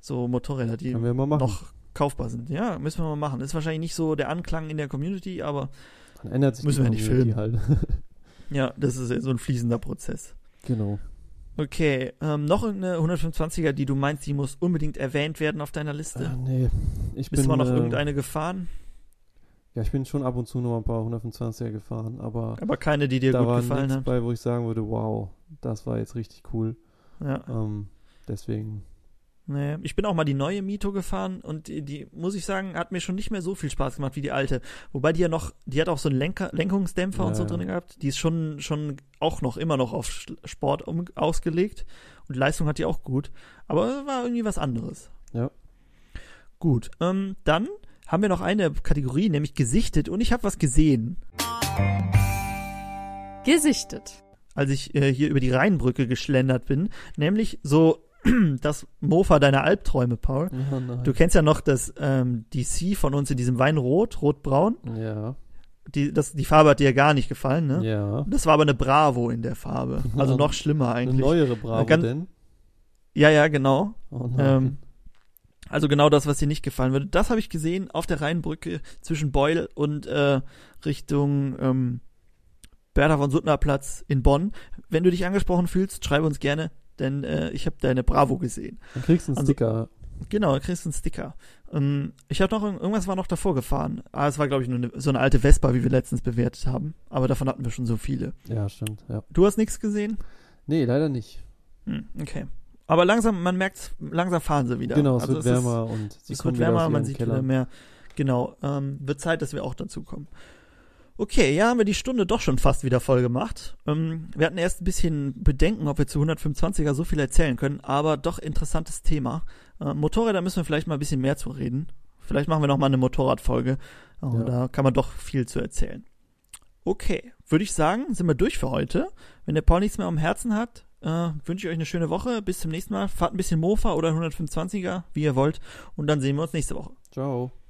so Motorräder, die noch kaufbar sind. Ja, müssen wir mal machen. Ist wahrscheinlich nicht so der Anklang in der Community, aber Dann ändert sich Müssen die wir nicht Community halt. ja, das ist so ein fließender Prozess. genau. Okay, ähm, noch eine 125er, die du meinst, die muss unbedingt erwähnt werden auf deiner Liste. Ah, nee. Ich Bist bin, du mal noch äh, irgendeine gefahren, Ja, ich bin schon ab und zu noch ein paar 125er gefahren, aber aber keine, die dir da gut war gefallen nichts hat. bei, wo ich sagen würde, wow, das war jetzt richtig cool. Ja. Ähm, deswegen, Nee, ich bin auch mal die neue Mito gefahren und die, die, muss ich sagen, hat mir schon nicht mehr so viel Spaß gemacht wie die alte. Wobei die ja noch, die hat auch so einen Lenker, Lenkungsdämpfer Ja, und so ja. drin gehabt. Die ist schon, schon auch noch, immer noch auf Sport um, ausgelegt. Und Leistung hat die auch gut. Aber war irgendwie was anderes. Ja. Gut, ähm, dann haben wir noch eine Kategorie, nämlich gesichtet und ich habe was gesehen. Gesichtet. als ich äh, hier über die Rheinbrücke geschlendert bin, nämlich so das Mofa deiner Albträume, Paul. Oh. Du kennst ja noch das ähm, DC von uns in diesem Wein rot, rot-braun. ja. Die, das, die Farbe hat dir ja gar nicht gefallen, ne? Ja. Das war aber eine Bravo in der Farbe. Also noch schlimmer Eine eigentlich. neuere Bravo Ganz- denn? Ja, ja, genau. Oh nein. Ähm, also genau das, was dir nicht gefallen würde. Das habe ich gesehen auf der Rheinbrücke zwischen Beul und äh, Richtung ähm, Bertha von Suttner Platz in Bonn. Wenn du dich angesprochen fühlst, schreibe uns gerne, denn äh, ich habe deine Bravo gesehen. Dann kriegst du einen also- Sticker. Genau, da kriegst du einen Sticker. Ähm, ich habe noch irg- irgendwas war noch davor gefahren. Ah, es war glaube ich nur eine, so eine alte Vespa, wie wir letztens bewertet haben. Aber davon hatten wir schon so viele. Ja, stimmt. Ja. Du hast nichts gesehen? Nee, leider nicht. Hm, okay. Aber langsam, man merkt, langsam fahren sie wieder. Genau, es Also wird ist- wärmer und sie es wird wärmer, man sieht Kellern. wieder mehr. Genau, ähm, wird Zeit, dass wir auch dazu kommen. Okay, ja, haben wir die Stunde doch schon fast wieder voll gemacht. Ähm, wir hatten erst ein bisschen Bedenken, ob wir zu 125er so viel erzählen können, aber doch interessantes Thema. Äh, Motorräder müssen wir vielleicht mal ein bisschen mehr zu reden. Vielleicht machen wir noch mal eine Motorradfolge. Äh, Ja. Da kann man doch viel zu erzählen. Okay, würde ich sagen, sind wir durch für heute. Wenn der Paul nichts mehr am Herzen hat, äh, wünsche ich euch eine schöne Woche. Bis zum nächsten Mal. Fahrt ein bisschen Mofa oder 125er, wie ihr wollt. Und dann sehen wir uns nächste Woche. Ciao.